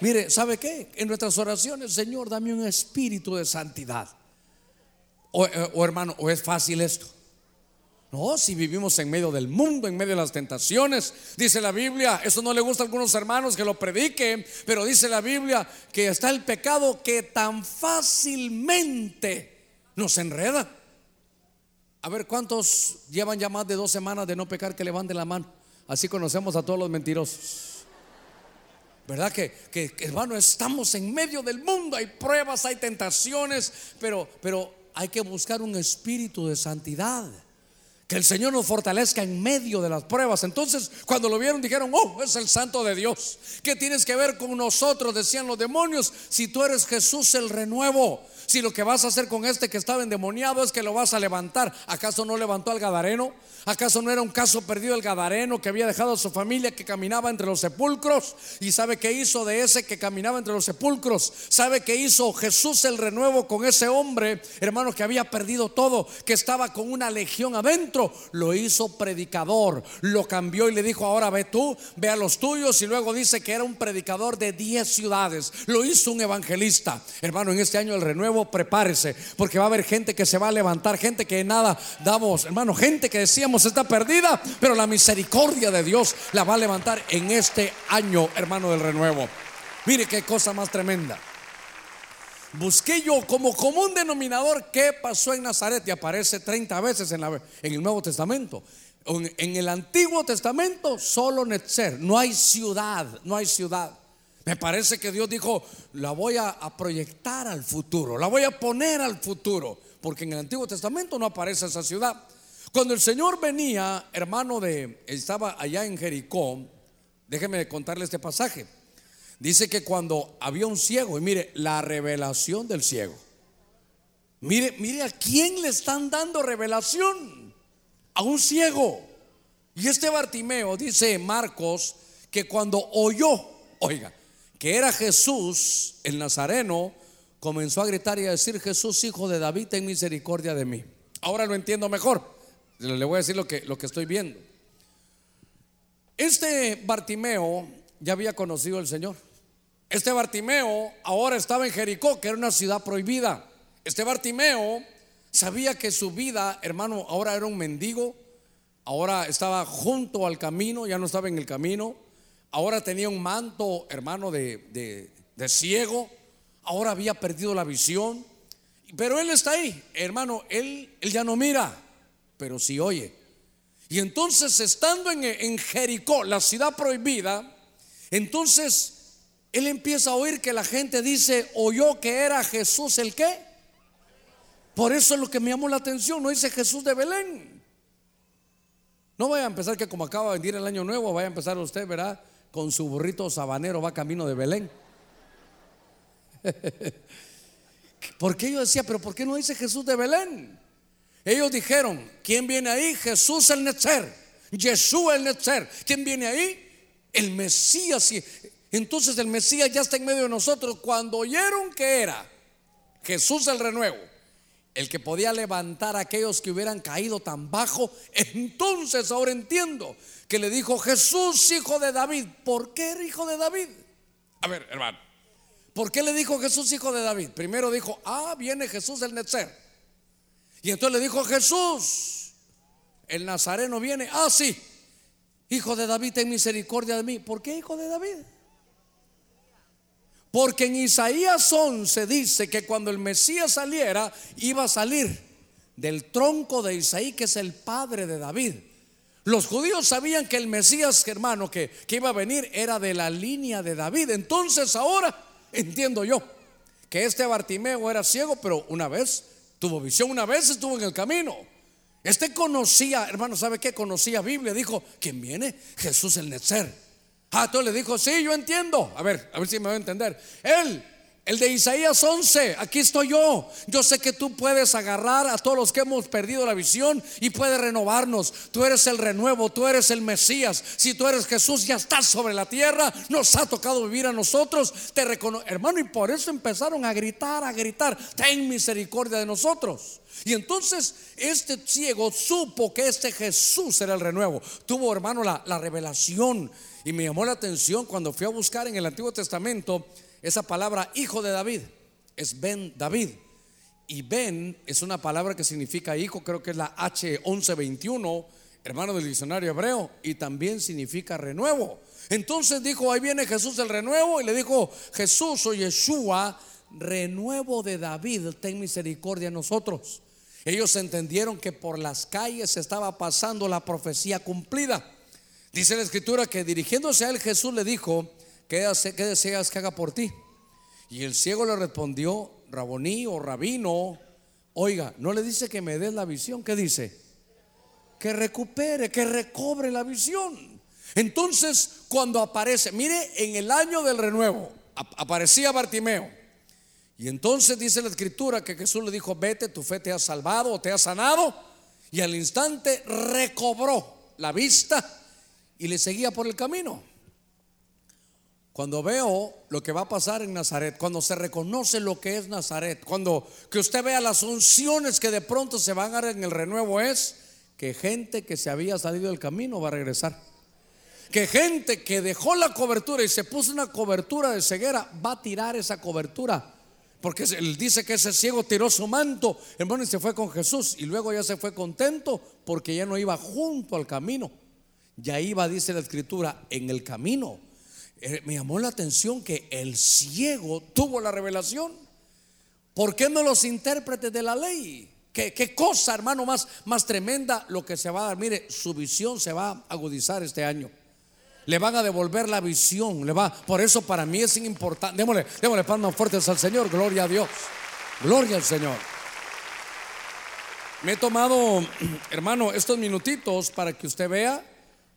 Mire, ¿sabe qué? En nuestras oraciones, Señor, dame un espíritu de santidad. Eh, o, hermano, o es fácil esto. No, si vivimos en medio del mundo, en medio de las tentaciones, dice la Biblia, eso no le gusta a algunos hermanos que lo prediquen, pero dice la Biblia que está el pecado que tan fácilmente nos enreda. A ver, ¿cuántos llevan ya más de dos semanas de no pecar que levanten la mano? Así conocemos a todos los mentirosos. ¿Verdad que, que, hermano, estamos en medio del mundo, hay pruebas, hay tentaciones, pero, pero hay que buscar un espíritu de santidad. Que el Señor nos fortalezca en medio de las pruebas. Entonces, cuando lo vieron, dijeron, oh, es el santo de Dios. ¿Qué tienes que ver con nosotros? Decían los demonios, si tú eres Jesús el renuevo. Si lo que vas a hacer con este que estaba endemoniado es que lo vas a levantar, ¿acaso no levantó al Gadareno? ¿Acaso no era un caso perdido el Gadareno que había dejado a su familia que caminaba entre los sepulcros? ¿Y sabe qué hizo de ese que caminaba entre los sepulcros? ¿Sabe qué hizo Jesús el renuevo con ese hombre, hermano, que había perdido todo, que estaba con una legión adentro? Lo hizo predicador, lo cambió y le dijo, ahora ve tú, ve a los tuyos y luego dice que era un predicador de 10 ciudades. Lo hizo un evangelista. Hermano, en este año el renuevo prepárese, porque va a haber gente que se va a levantar, gente que nada damos, hermano, gente que decíamos está perdida, pero la misericordia de Dios la va a levantar en este año, hermano del renuevo. Mire qué cosa más tremenda. Busqué yo como común denominador qué pasó en Nazaret y aparece 30 veces en, el Nuevo Testamento. En, en el Antiguo Testamento solo Netzer, no hay ciudad, no hay ciudad. Me parece que Dios dijo, la voy a, proyectar al futuro, la voy a poner al futuro, porque en el Antiguo Testamento no aparece esa ciudad. Cuando el Señor venía, hermano de, estaba allá en Jericó, déjeme contarle este pasaje. Dice que cuando había un ciego, y mire, la revelación del ciego. Mire, mire a quién le están dando revelación. A un ciego. Y este Bartimeo, dice Marcos, que cuando oyó, oiga, que era Jesús, el Nazareno, comenzó a gritar y a decir, Jesús, hijo de David, ten misericordia de mí. Ahora lo entiendo mejor. Le voy a decir lo que, lo que estoy viendo. Este Bartimeo ya había conocido al Señor. Este Bartimeo ahora estaba en Jericó, que era una ciudad prohibida. Este Bartimeo sabía que su vida, hermano, ahora era un mendigo, ahora estaba junto al camino, ya no estaba en el camino ahora tenía un manto, hermano, de, ciego, ahora había perdido la visión, pero él está ahí, hermano, él, él ya no mira, pero sí oye. Y entonces, estando en, Jericó, la ciudad prohibida, entonces él empieza a oír que la gente dice, oyó que era Jesús el qué. Por eso es lo que me llamó la atención, no dice Jesús de Belén. No vaya a empezar que como acaba de venir el año nuevo, vaya a empezar usted, verá, con su burrito sabanero va camino de Belén. Porque yo decía, pero ¿por qué no dice Jesús de Belén? Ellos dijeron, ¿quién viene ahí? Jesús el Netzer, Jesús el Netzer. ¿Quién viene ahí? El Mesías. Entonces el Mesías ya está en medio de nosotros. Cuando oyeron que era Jesús el renuevo, el que podía levantar a aquellos que hubieran caído tan bajo, entonces ahora entiendo que le dijo Jesús, hijo de David. ¿Por qué era hijo de David? A ver, hermano. ¿Por qué le dijo Jesús hijo de David? Primero dijo, ah, viene Jesús el Netzer. Y entonces le dijo Jesús, el Nazareno viene, ah, sí, hijo de David, ten misericordia de mí. ¿Por qué hijo de David? Porque en Isaías 11 dice que cuando el Mesías saliera, iba a salir del tronco de Isaí, que es el padre de David. Los judíos sabían que el Mesías, hermano, que, que iba a venir era de la línea de David. Entonces ahora entiendo yo que este Bartimeo era ciego, pero una vez tuvo visión, una vez estuvo en el camino. Este conocía, hermano, ¿sabe qué? Conocía Biblia. Dijo, ¿quién viene? Jesús el Netzer. Ah, le dijo, sí, yo entiendo. A ver, a ver si me va a entender. Él el de Isaías 11, aquí estoy yo. Yo sé que tú puedes agarrar a todos los que hemos perdido la visión y puedes renovarnos. Tú eres el renuevo, tú eres el Mesías. Si tú eres Jesús, ya estás sobre la tierra. Nos ha tocado vivir a nosotros. Te Hermano, y por eso empezaron a gritar, a gritar, ten misericordia de nosotros. Y entonces este ciego supo que este Jesús era el renuevo. Tuvo, hermano, la, la revelación. Y me llamó la atención cuando fui a buscar en el Antiguo Testamento esa palabra hijo de David es Ben David. Y Ben es una palabra que significa hijo, creo que es la H1121, hermano del diccionario hebreo, y también significa renuevo. Entonces dijo, ahí viene Jesús el renuevo, y le dijo, Jesús o Yeshua, renuevo de David, ten misericordia a nosotros. Ellos entendieron que por las calles estaba pasando la profecía cumplida. Dice la escritura que dirigiéndose a él Jesús le dijo, ¿qué, deseas que haga por ti? Y el ciego le respondió, Raboní o Rabino, oiga, no le dice que me des la visión, ¿qué dice? Que recupere, que recobre la visión. Entonces, cuando aparece, mire, en el año del renuevo, aparecía Bartimeo. Y entonces dice la escritura que Jesús le dijo, vete, tu fe te ha salvado o te ha sanado. Y al instante recobró la vista y le seguía por el camino. Cuando veo lo que va a pasar en Nazaret, cuando se reconoce lo que es Nazaret, cuando que usted vea las unciones que de pronto se van a dar en el renuevo es que gente que se había salido del camino va a regresar. Que gente que dejó la cobertura y se puso una cobertura de ceguera va a tirar esa cobertura. Porque él dice que ese ciego tiró su manto, hermano, y se fue con Jesús. Y luego ya se fue contento porque ya no iba junto al camino. Ya iba, dice la escritura, en el camino me llamó la atención que el ciego tuvo la revelación. ¿Por qué no los intérpretes de la ley? ¿Qué, cosa, hermano, más, más tremenda lo que se va a dar? Mire, su visión se va a agudizar este año. Le van a devolver la visión. Le va, por eso para mí es importante. Démosle, démosle palmas fuertes al Señor. Gloria a Dios. Gloria al Señor. Me he tomado, hermano, estos minutitos para que usted vea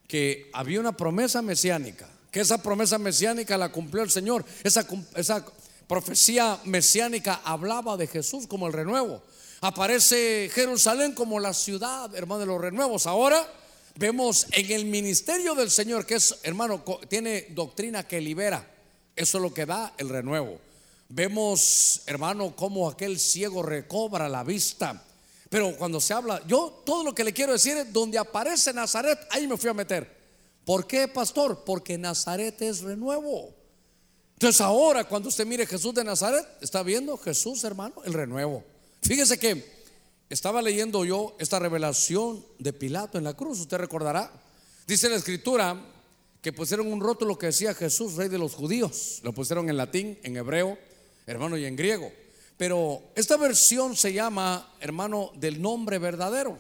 que había una promesa mesiánica que esa promesa mesiánica la cumplió el Señor. Esa, profecía mesiánica hablaba de Jesús como el renuevo. Aparece Jerusalén como la ciudad, hermano, de los renuevos. Ahora vemos en el ministerio del Señor, que es, hermano, tiene doctrina que libera. Eso es lo que da el renuevo. Vemos, hermano, cómo aquel ciego recobra la vista. Pero cuando se habla, yo todo lo que le quiero decir es, donde aparece Nazaret, ahí me fui a meter. ¿Por qué, pastor? Porque Nazaret es renuevo. Entonces ahora cuando usted mire Jesús de Nazaret, está viendo Jesús, hermano, el renuevo. Fíjese que estaba leyendo yo esta revelación de Pilato en la cruz, usted recordará. Dice la escritura que pusieron un rótulo que decía Jesús, rey de los judíos. Lo pusieron en latín, en hebreo, hermano, y en griego. Pero esta versión se llama, hermano, del nombre verdadero.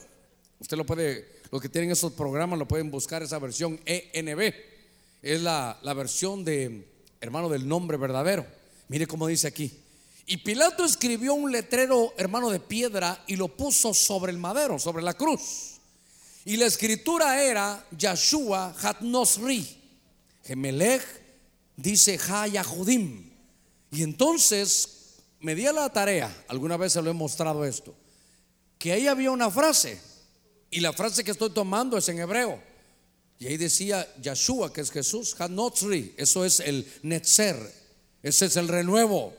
Usted lo puede los que tienen esos programas lo pueden buscar, esa versión ENB. Es la, versión de hermano, del nombre verdadero. Mire cómo dice aquí. Y Pilato escribió un letrero, hermano, de piedra y lo puso sobre el madero, sobre la cruz. Y la escritura era Yahshua Hatnosri. Gemelech dice Hayahudim. Y entonces me di a la tarea, alguna vez se lo he mostrado esto, que ahí había una frase. Y la frase que estoy tomando es en hebreo. Y ahí decía Yahshua, que es Jesús, Hanotzri, eso es el Netzer, ese es el renuevo.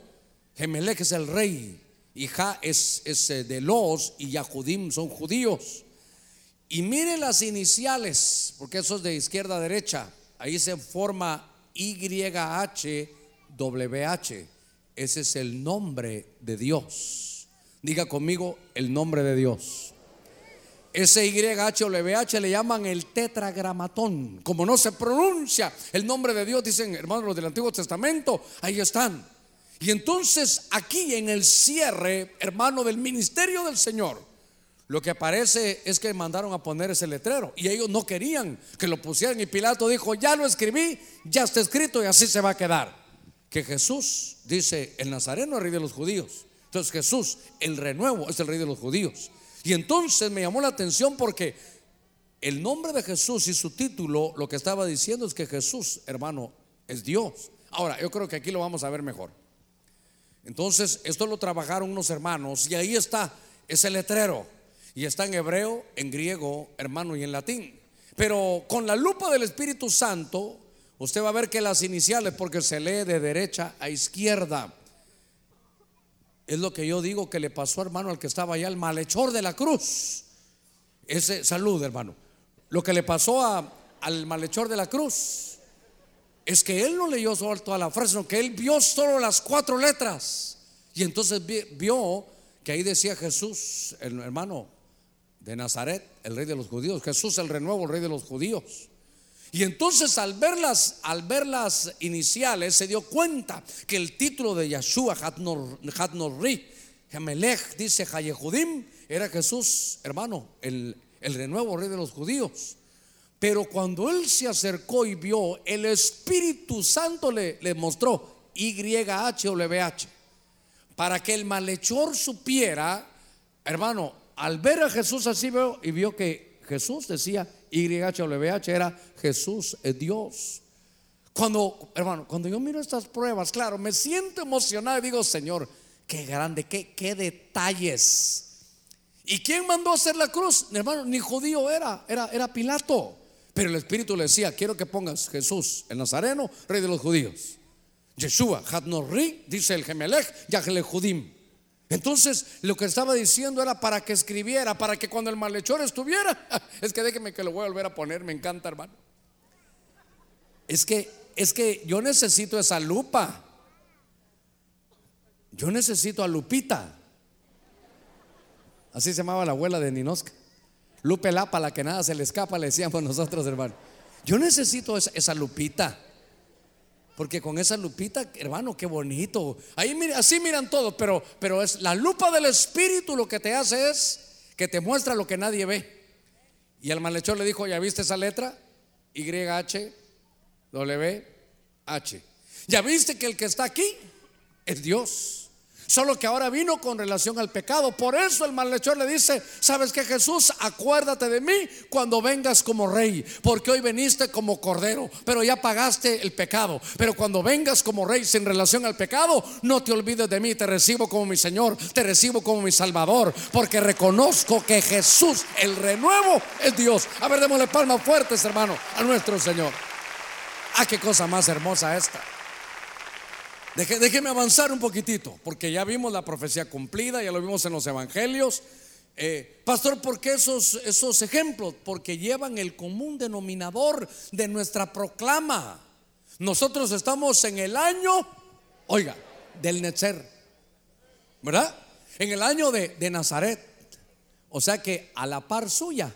Gemelech es el rey, y Ja es, eh, de los, y Yahudim son judíos. Y mire las iniciales, porque eso es de izquierda a derecha. Ahí se forma YHWH. Ese es el nombre de Dios. Diga conmigo el nombre de Dios. Ese YHWH le llaman el tetragramatón. Como no se pronuncia el nombre de Dios, dicen hermanos los del Antiguo Testamento, ahí están. Y entonces aquí en el cierre, hermano, del ministerio del Señor, lo que aparece es que mandaron a poner ese letrero y ellos no querían que lo pusieran y Pilato dijo, ya lo escribí, ya está escrito y así se va a quedar. Que Jesús dice, el Nazareno es rey de los judíos. Entonces Jesús, el renuevo, es el rey de los judíos. Y entonces me llamó la atención porque el nombre de Jesús y su título lo que estaba diciendo es que Jesús, hermano, es Dios. Ahora, yo creo que aquí lo vamos a ver mejor. Entonces, esto lo trabajaron unos hermanos y ahí está ese letrero. Y está en hebreo, en griego, hermano, y en latín. Pero con la lupa del Espíritu Santo, usted va a ver que las iniciales, porque se lee de derecha a izquierda, es lo que yo digo que le pasó, hermano, al que estaba allá, el malhechor de la cruz. Ese, salud, hermano. Lo que le pasó al malhechor de la cruz es que él no leyó toda la frase, sino que él vio solo las cuatro letras. Y entonces vio que ahí decía Jesús, el hermano de Nazaret, el rey de los judíos. Jesús el renuevo, el rey de los judíos. Y entonces al ver las, al ver las iniciales se dio cuenta que el título de Yahshua, Hatnorri, Gemelech, dice Hayehudim, era Jesús, hermano, el, el renuevo rey de los judíos. Pero cuando él se acercó y vio, el Espíritu Santo le, le mostró YHWH para que el malhechor supiera, hermano, al ver a Jesús así veo y vio que Jesús decía YHWH era Jesús es Dios. Cuando, hermano, cuando yo miro estas pruebas, claro, me siento emocionado y digo, Señor, qué grande, qué, qué detalles. ¿Y quién mandó a hacer la cruz? Hermano, ni judío era, era, era Pilato. Pero el Espíritu le decía, quiero que pongas Jesús, el Nazareno, rey de los judíos. Yeshua, Hadnorri, dice el Gemelech, Yahele Judim. Entonces, lo que estaba diciendo era para que escribiera, para que cuando el malhechor estuviera, es que déjeme que lo voy a volver a poner, me encanta, hermano. Es que, es que yo necesito esa lupa. Yo necesito a Lupita. Así se llamaba la abuela de Ninosca. Lupe Lapa, la que nada se le escapa, le decíamos nosotros, hermano. Yo necesito esa, lupita. Porque con esa lupita, hermano, qué bonito. Ahí así miran todos, pero, pero es la lupa del Espíritu lo que te hace es que te muestra lo que nadie ve. Y el malhechor le dijo, ¿ya viste esa letra? Y, H, W, H. ¿Ya viste que el que está aquí es Dios? Solo que ahora vino con relación al pecado. Por eso el malhechor le dice, ¿sabes que Jesús? Acuérdate de mí cuando vengas como rey. Porque hoy veniste como cordero, pero ya pagaste el pecado. Pero cuando vengas como rey sin relación al pecado, no te olvides de mí. Te recibo como mi Señor, te recibo como mi Salvador. Porque reconozco que Jesús, el renuevo, es Dios. A ver, démosle palmas fuertes, hermano, a nuestro Señor. Ah, qué cosa más hermosa esta déjeme avanzar un poquitito, porque ya vimos la profecía cumplida, ya lo vimos en los evangelios. Eh, pastor, ¿por qué esos, esos ejemplos? Porque llevan el común denominador de nuestra proclama. Nosotros estamos en el año, oiga, del Netzer, ¿verdad? En el año de, de Nazaret. O sea que a la par suya,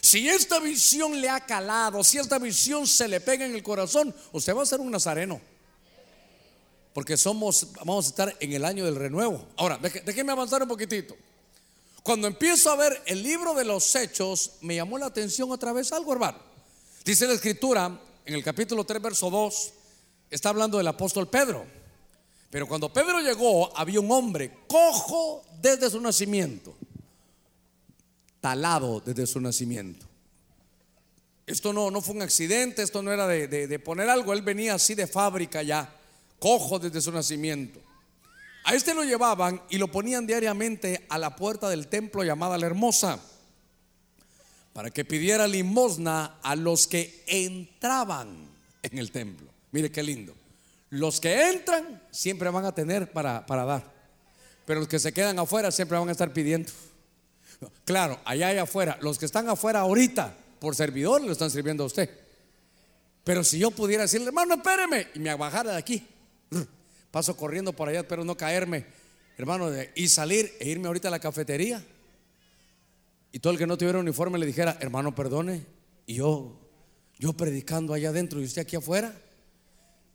si esta visión le ha calado, si esta visión se le pega en el corazón, usted va a ser un nazareno porque somos, vamos a estar en el año del renuevo. Ahora, déjenme avanzar un poquitito. Cuando empiezo a ver el libro de los hechos, me llamó la atención otra vez algo, hermano. Dice la escritura en el capítulo 3, verso 2, está hablando del apóstol Pedro. Pero cuando Pedro llegó, había un hombre cojo desde su nacimiento, talado desde su nacimiento. Esto no, no fue un accidente, esto no era de, de poner algo, él venía así de fábrica ya, cojo desde su nacimiento. A este lo llevaban y lo ponían diariamente a la puerta del templo llamada la Hermosa, para que pidiera limosna a los que entraban en el templo. Mire qué lindo. Los que entran siempre van a tener para, para dar, pero los que se quedan afuera siempre van a estar pidiendo. Claro, allá y afuera, los que están afuera ahorita por servidor lo están sirviendo a usted. Pero si yo pudiera decirle, hermano, espéreme, y me bajara de aquí, paso corriendo por allá, espero no caerme, hermano, y salir e irme ahorita a la cafetería. Y todo el que no tuviera uniforme le dijera, hermano, perdone, y yo, yo predicando allá adentro y usted aquí afuera.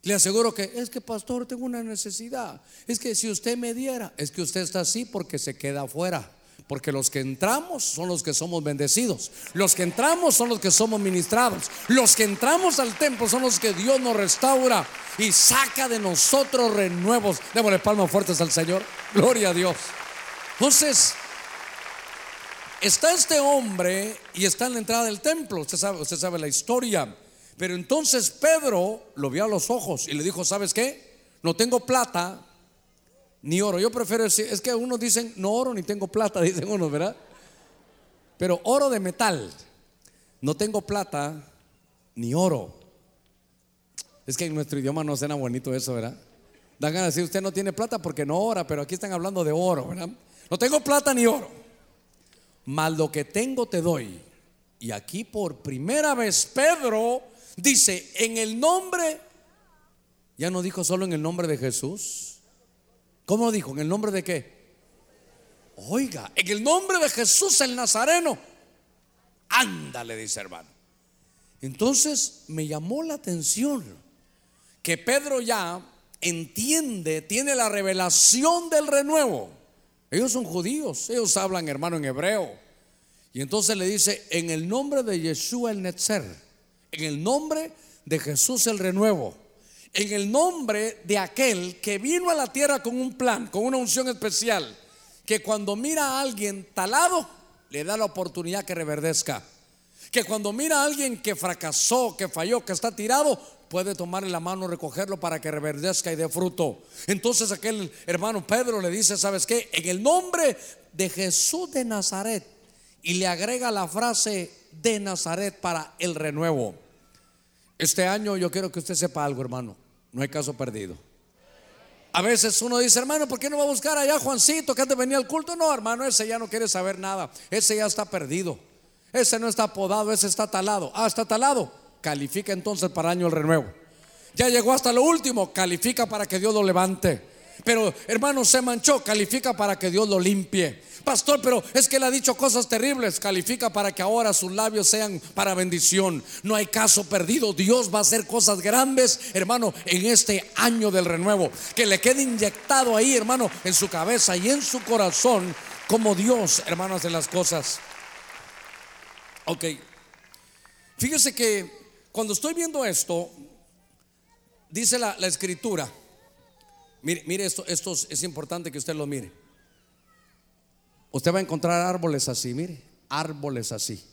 Le aseguro que es que pastor tengo una necesidad. Es que si usted me diera, es que usted está así porque se queda afuera. Porque los que entramos son los que somos bendecidos. Los que entramos son los que somos ministrados. Los que entramos al templo son los que Dios nos restaura y saca de nosotros renuevos. Démosle palmas fuertes al Señor. Gloria a Dios. Entonces, está este hombre y está en la entrada del templo. Usted sabe, usted sabe la historia. Pero entonces Pedro lo vio a los ojos y le dijo, ¿sabes qué? No tengo plata ni oro. Yo prefiero decir, es que unos dicen, no oro ni tengo plata, dicen unos, ¿verdad? Pero oro de metal. No tengo plata ni oro. Es que en nuestro idioma no suena bonito eso, ¿verdad? Dan ganas de decir, usted no tiene plata porque no ora, pero aquí están hablando de oro, ¿verdad? No tengo plata ni oro. Mal lo que tengo te doy. Y aquí por primera vez Pedro dice, en el nombre, ya no dijo solo en el nombre de Jesús, ¿Cómo dijo? ¿En el nombre de qué? Oiga, en el nombre de Jesús el Nazareno. Ándale, dice hermano. Entonces me llamó la atención que Pedro ya entiende, tiene la revelación del renuevo. Ellos son judíos, ellos hablan hermano en hebreo. Y entonces le dice, en el nombre de Yeshua el Netzer, en el nombre de Jesús el renuevo en el nombre de aquel que vino a la tierra con un plan, con una unción especial, que cuando mira a alguien talado, le da la oportunidad que reverdezca. Que cuando mira a alguien que fracasó, que falló, que está tirado, puede tomarle la mano, recogerlo para que reverdezca y dé fruto. Entonces aquel hermano Pedro le dice, ¿sabes qué? En el nombre de Jesús de Nazaret. Y le agrega la frase de Nazaret para el renuevo. Este año yo quiero que usted sepa algo, hermano. No hay caso perdido. A veces uno dice, hermano, ¿por qué no va a buscar allá Juancito que antes venía al culto? No, hermano, ese ya no quiere saber nada. Ese ya está perdido. Ese no está podado, ese está talado. Ah, está talado. Califica entonces para año el renuevo. Ya llegó hasta lo último. Califica para que Dios lo levante. Pero hermano, se manchó. Califica para que Dios lo limpie. Pastor, pero es que él ha dicho cosas terribles. Califica para que ahora sus labios sean para bendición. No hay caso perdido. Dios va a hacer cosas grandes, hermano, en este año del renuevo. Que le quede inyectado ahí, hermano, en su cabeza y en su corazón, como Dios, hermano, hace las cosas. Ok. Fíjese que cuando estoy viendo esto, dice la, escritura. Mire, mire esto, esto es importante que usted lo mire. Usted va a encontrar árboles así, mire, árboles así.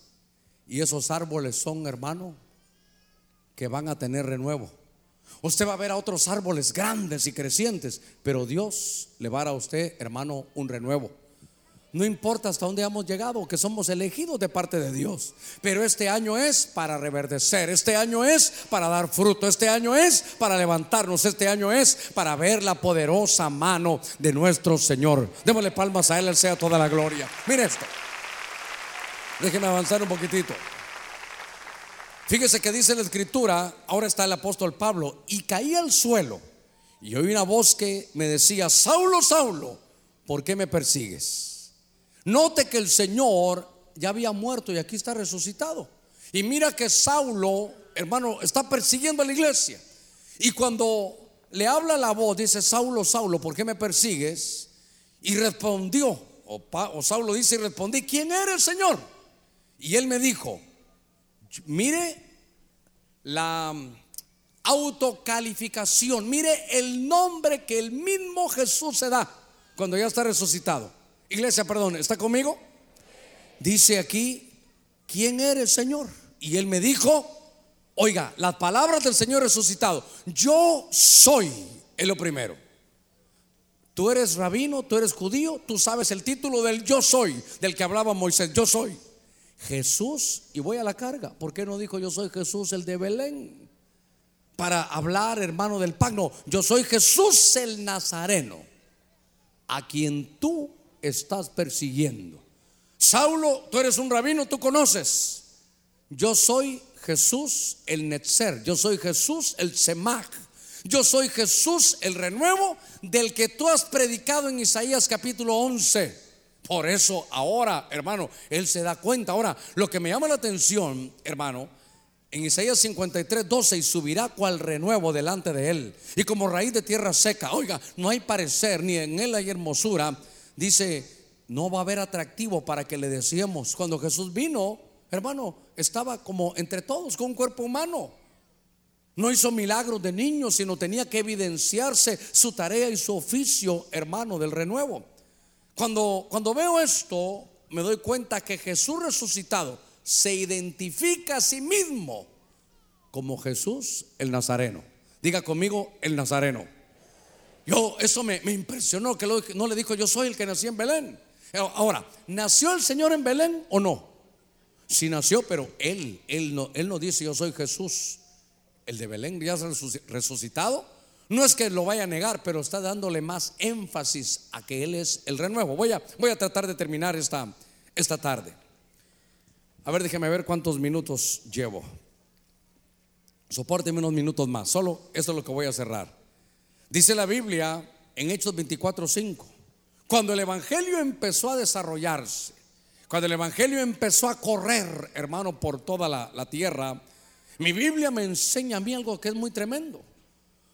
Y esos árboles son, hermano, que van a tener renuevo. Usted va a ver a otros árboles grandes y crecientes, pero Dios le va a dar a usted, hermano, un renuevo. No importa hasta dónde hemos llegado, que somos elegidos de parte de Dios. Pero este año es para reverdecer, este año es para dar fruto, este año es para levantarnos, este año es para ver la poderosa mano de nuestro Señor. Démosle palmas a Él, Él sea toda la gloria. Mire esto. Déjenme avanzar un poquitito. Fíjese que dice la escritura, ahora está el apóstol Pablo, y caí al suelo y oí una voz que me decía, Saulo, Saulo, ¿por qué me persigues? Note que el Señor ya había muerto y aquí está resucitado. Y mira que Saulo, hermano, está persiguiendo a la iglesia. Y cuando le habla la voz, dice, Saulo, Saulo, ¿por qué me persigues? Y respondió, o, Saulo dice y respondí, ¿quién eres, Señor? Y él me dijo, mire la, autocalificación. Mire el nombre que el mismo Jesús se da cuando ya está resucitado. Iglesia, perdón, ¿está conmigo? Dice aquí, ¿quién eres, Señor? Y él me dijo, oiga, las palabras del Señor resucitado, yo soy, es lo primero. Tú eres rabino, tú eres judío, tú sabes el título del yo soy, del que hablaba Moisés, yo soy. Jesús, y voy a la carga, ¿por qué no dijo yo soy Jesús el de Belén? Para hablar, hermano del pan, no, yo soy Jesús el Nazareno, a quien tú estás persiguiendo. Saulo, tú eres un rabino, tú conoces. Yo soy Jesús el Netzer, yo soy Jesús el Semach, yo soy Jesús el renuevo del que tú has predicado en Isaías capítulo 11. Por eso ahora, hermano, él se da cuenta. Ahora, lo que me llama la atención, hermano, en Isaías 53, 12, y subirá cual renuevo delante de él, y como raíz de tierra seca. Oiga, no hay parecer, ni en él hay hermosura. Dice, no va a haber atractivo para que le decíamos. Cuando Jesús vino, hermano, estaba como entre todos, con un cuerpo humano. No hizo milagros de niños, sino tenía que evidenciarse su tarea y su oficio, hermano, del renuevo. Cuando, cuando veo esto, me doy cuenta que Jesús resucitado se identifica a sí mismo como Jesús el Nazareno. Diga conmigo el Nazareno. Yo, eso me, impresionó, que no le dijo yo soy el que nací en Belén. Ahora, ¿nació el Señor en Belén o no? Sí nació, pero él, él no, él no dice yo soy Jesús, el de Belén ya resucitado. No es que lo vaya a negar, pero está dándole más énfasis a que Él es el renuevo. Voy a, voy a tratar de terminar esta, esta tarde. A ver, déjeme ver cuántos minutos llevo. Sopórteme unos minutos más. Solo esto es lo que voy a cerrar. Dice la Biblia en Hechos 24:5. Cuando el Evangelio empezó a desarrollarse, cuando el Evangelio empezó a correr, hermano, por toda la, tierra, mi Biblia me enseña a mí algo que es muy tremendo.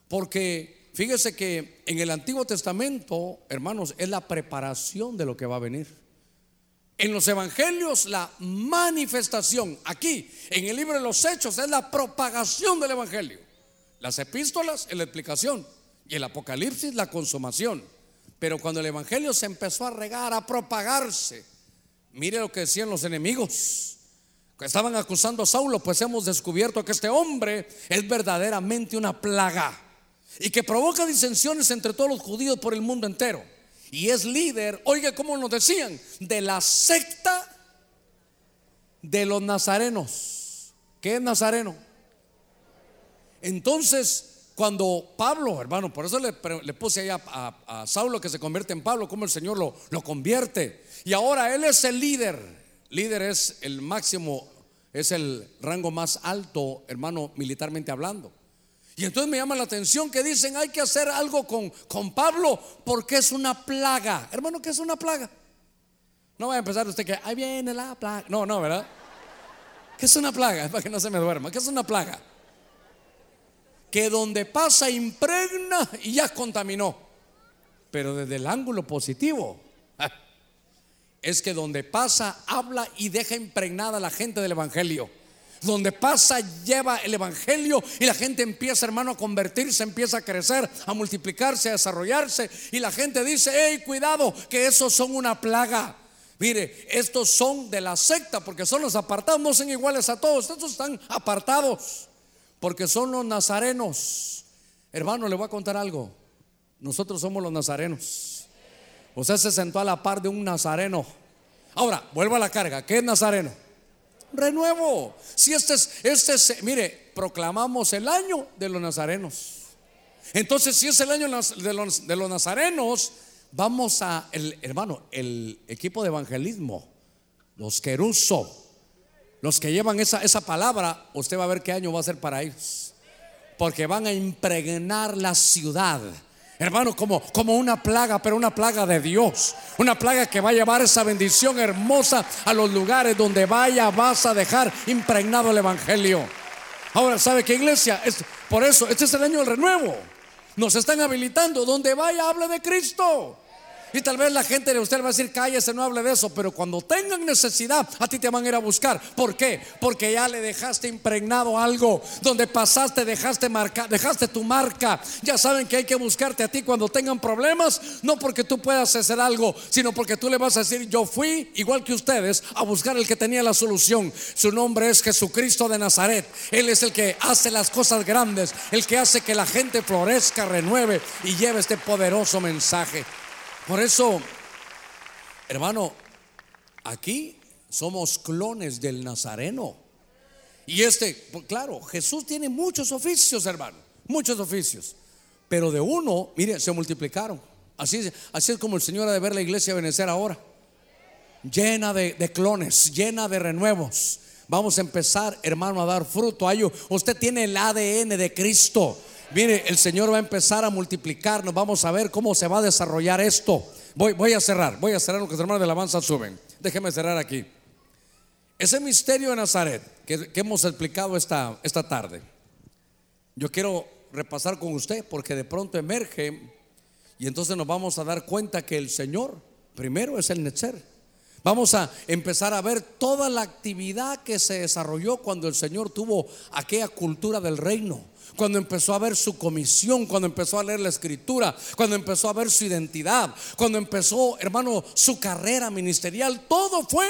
Porque fíjese que en el Antiguo Testamento, hermanos, es la preparación de lo que va a venir. En los evangelios la manifestación, aquí en el libro de los hechos es la propagación del evangelio. Las epístolas es la explicación y el apocalipsis la consumación. Pero cuando el evangelio se empezó a regar, a propagarse, mire lo que decían los enemigos que estaban acusando a Saulo, pues hemos descubierto que este hombre es verdaderamente una plaga y que provoca disensiones entre todos los judíos por el mundo entero. Y es líder, oiga cómo nos decían, de la secta de los nazarenos. ¿Qué es nazareno? Entonces, cuando Pablo, hermano, por eso le, puse ahí a, Saulo que se convierte en Pablo, como el Señor lo, lo convierte. Y ahora él es el líder. Líder es el máximo, es el rango más alto, hermano, militarmente hablando. Y entonces me llama la atención que dicen hay que hacer algo con, con Pablo porque es una plaga. Hermano, ¿qué es una plaga? No va a empezar usted que ahí viene la plaga. No, no, ¿verdad? ¿Qué es una plaga? Para que no se me duerma. ¿Qué es una plaga? Que donde pasa impregna y ya contaminó. Pero desde el ángulo positivo es que donde pasa habla y deja impregnada a la gente del Evangelio donde pasa lleva el Evangelio y la gente empieza, hermano, a convertirse, empieza a crecer, a multiplicarse, a desarrollarse. Y la gente dice, hey, cuidado, que esos son una plaga. Mire, estos son de la secta porque son los apartados, no son iguales a todos, estos están apartados porque son los nazarenos. Hermano, le voy a contar algo. Nosotros somos los nazarenos. Usted se sentó a la par de un nazareno. Ahora, vuelvo a la carga. ¿Qué es nazareno? renuevo. Si este es, este es, mire, proclamamos el año de los nazarenos. Entonces, si es el año de los, de los nazarenos, vamos a, el, hermano, el equipo de evangelismo, los queruso, los que llevan esa, esa palabra, usted va a ver qué año va a ser para ellos. Porque van a impregnar la ciudad hermano, como, como una plaga, pero una plaga de Dios. Una plaga que va a llevar esa bendición hermosa a los lugares donde vaya, vas a dejar impregnado el Evangelio. Ahora, ¿sabe qué iglesia? Es, por eso, este es el año del renuevo. Nos están habilitando. Donde vaya, hable de Cristo. Y tal vez la gente de usted va a decir, cállese, no hable de eso. Pero cuando tengan necesidad, a ti te van a ir a buscar. ¿Por qué? Porque ya le dejaste impregnado algo. Donde pasaste, dejaste marca, dejaste tu marca. Ya saben que hay que buscarte a ti cuando tengan problemas. No porque tú puedas hacer algo, sino porque tú le vas a decir, yo fui, igual que ustedes, a buscar el que tenía la solución. Su nombre es Jesucristo de Nazaret. Él es el que hace las cosas grandes. El que hace que la gente florezca, renueve y lleve este poderoso mensaje. Por eso, hermano, aquí somos clones del Nazareno. Y este, pues, claro, Jesús tiene muchos oficios, hermano, muchos oficios. Pero de uno, mire, se multiplicaron. Así, así es como el Señor ha de ver la iglesia venecer ahora. Llena de, clones, llena de renuevos. Vamos a empezar, hermano, a dar fruto. Usted tiene el ADN de Cristo. Mire, el Señor va a empezar a multiplicarnos. Vamos a ver cómo se va a desarrollar esto. Voy, voy a cerrar, voy a cerrar lo que los hermanos de alabanza suben. Déjeme cerrar aquí. Ese misterio de Nazaret que, hemos explicado esta, esta tarde, yo quiero repasar con usted porque de pronto emerge y entonces nos vamos a dar cuenta que el Señor primero es el Netzer. Vamos a empezar a ver toda la actividad que se desarrolló cuando el Señor tuvo aquella cultura del reino cuando empezó a ver su comisión, cuando empezó a leer la escritura, cuando empezó a ver su identidad, cuando empezó, hermano, su carrera ministerial, todo fue,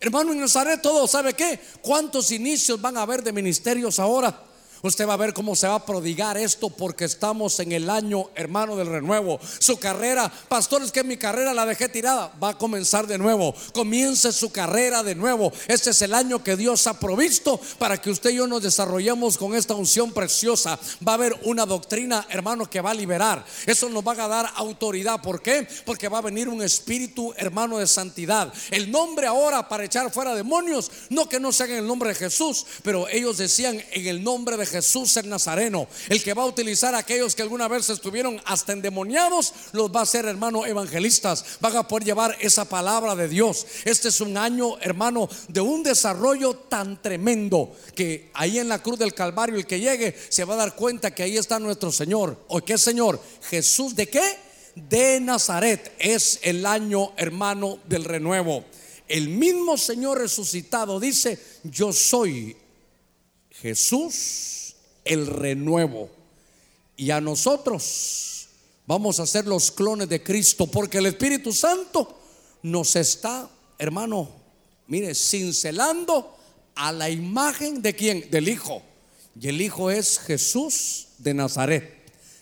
hermano, en Nazaret, todo, ¿sabe qué? ¿Cuántos inicios van a haber de ministerios ahora? Usted va a ver cómo se va a prodigar esto porque estamos en el año, hermano, del renuevo. Su carrera, pastor, es que mi carrera la dejé tirada. Va a comenzar de nuevo. Comience su carrera de nuevo. Este es el año que Dios ha provisto para que usted y yo nos desarrollemos con esta unción preciosa. Va a haber una doctrina, hermano, que va a liberar. Eso nos va a dar autoridad. ¿Por qué? Porque va a venir un espíritu, hermano, de santidad. El nombre ahora para echar fuera demonios, no que no sea en el nombre de Jesús, pero ellos decían en el nombre de Jesús Jesús el Nazareno, el que va a utilizar a aquellos que alguna vez estuvieron hasta endemoniados, los va a ser hermano evangelistas, van a poder llevar esa palabra de Dios. Este es un año, hermano, de un desarrollo tan tremendo que ahí en la cruz del Calvario el que llegue se va a dar cuenta que ahí está nuestro Señor. ¿O qué Señor? Jesús de qué? De Nazaret. Es el año, hermano, del renuevo. El mismo Señor resucitado dice, yo soy Jesús el renuevo. Y a nosotros vamos a ser los clones de Cristo, porque el Espíritu Santo nos está, hermano, mire, cincelando a la imagen de quién? Del Hijo. Y el Hijo es Jesús de Nazaret.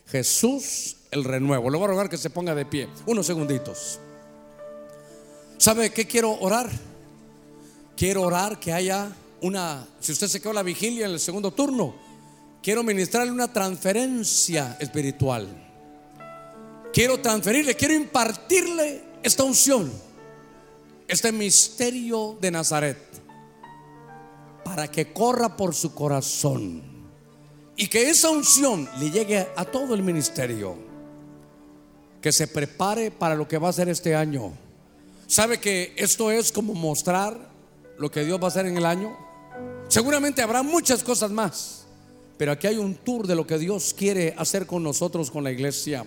Jesús el renuevo. Le voy a rogar que se ponga de pie. Unos segunditos. ¿Sabe qué quiero orar? Quiero orar que haya una, si usted se quedó la vigilia en el segundo turno, quiero ministrarle una transferencia espiritual. Quiero transferirle, quiero impartirle esta unción, este misterio de Nazaret, para que corra por su corazón y que esa unción le llegue a todo el ministerio, que se prepare para lo que va a ser este año. ¿Sabe que esto es como mostrar lo que Dios va a hacer en el año? Seguramente habrá muchas cosas más. Pero aquí hay un tour de lo que Dios quiere hacer con nosotros, con la iglesia.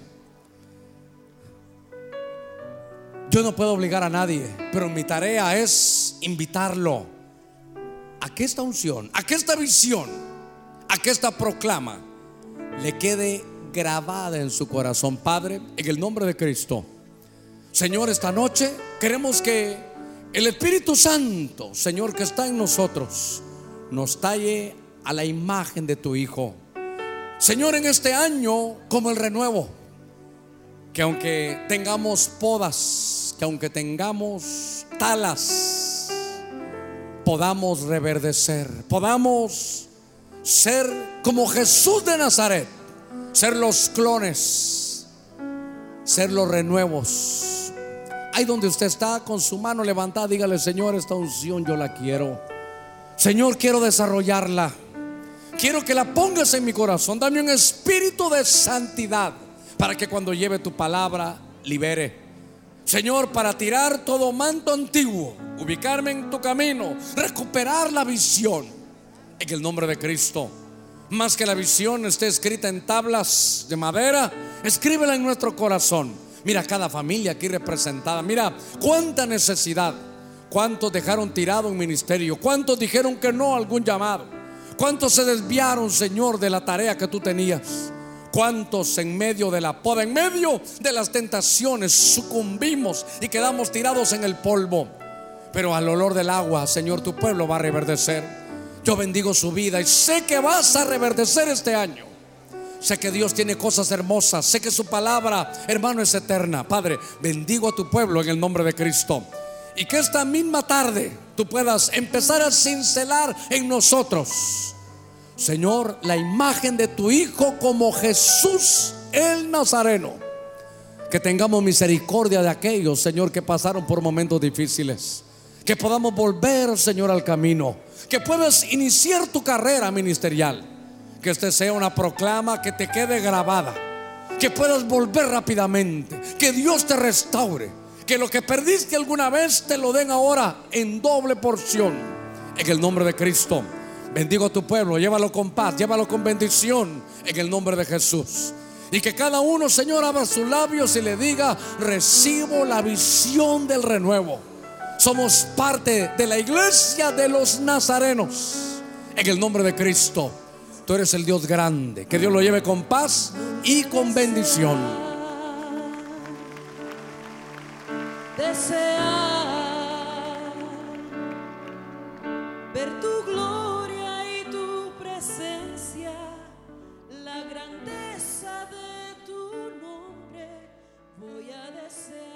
Yo no puedo obligar a nadie, pero mi tarea es invitarlo a que esta unción, a que esta visión, a que esta proclama le quede grabada en su corazón. Padre, en el nombre de Cristo. Señor, esta noche queremos que el Espíritu Santo, Señor, que está en nosotros, nos talle a la imagen de tu Hijo. Señor, en este año, como el renuevo, que aunque tengamos podas, que aunque tengamos talas, podamos reverdecer, podamos ser como Jesús de Nazaret, ser los clones, ser los renuevos. Ahí donde usted está con su mano levantada, dígale, Señor, esta unción yo la quiero. Señor, quiero desarrollarla. Quiero que la pongas en mi corazón. Dame un espíritu de santidad para que cuando lleve tu palabra libere. Señor, para tirar todo manto antiguo, ubicarme en tu camino, recuperar la visión en el nombre de Cristo. Más que la visión esté escrita en tablas de madera, escríbela en nuestro corazón Mira cada familia aquí representada. Mira cuánta necesidad. ¿Cuántos dejaron tirado un ministerio? ¿Cuántos dijeron que no a algún llamado? ¿Cuántos se desviaron, Señor, de la tarea que tú tenías? ¿Cuántos en medio de la poda, en medio de las tentaciones, sucumbimos y quedamos tirados en el polvo? Pero al olor del agua, Señor, tu pueblo va a reverdecer. Yo bendigo su vida y sé que vas a reverdecer este año. Sé que Dios tiene cosas hermosas. Sé que su palabra, hermano, es eterna. Padre, bendigo a tu pueblo en el nombre de Cristo. Y que esta misma tarde tú puedas empezar a cincelar en nosotros Señor, la imagen de tu Hijo como Jesús el Nazareno. Que tengamos misericordia de aquellos, Señor, que pasaron por momentos difíciles. Que podamos volver, Señor, al camino. Que puedas iniciar tu carrera ministerial. Que este sea una proclama que te quede grabada. Que puedas volver rápidamente. Que Dios te restaure. Que lo que perdiste alguna vez te lo den ahora en doble porción. En el nombre de Cristo. Bendigo a tu pueblo, llévalo con paz, llévalo con bendición en el nombre de Jesús. Y que cada uno, Señor, abra sus labios y le diga, recibo la visión del renuevo. Somos parte de la iglesia de los nazarenos. En el nombre de Cristo, tú eres el Dios grande. Que Dios lo lleve con paz y con bendición. Ver tu gloria y tu presencia, la grandeza de tu nombre voy a desear.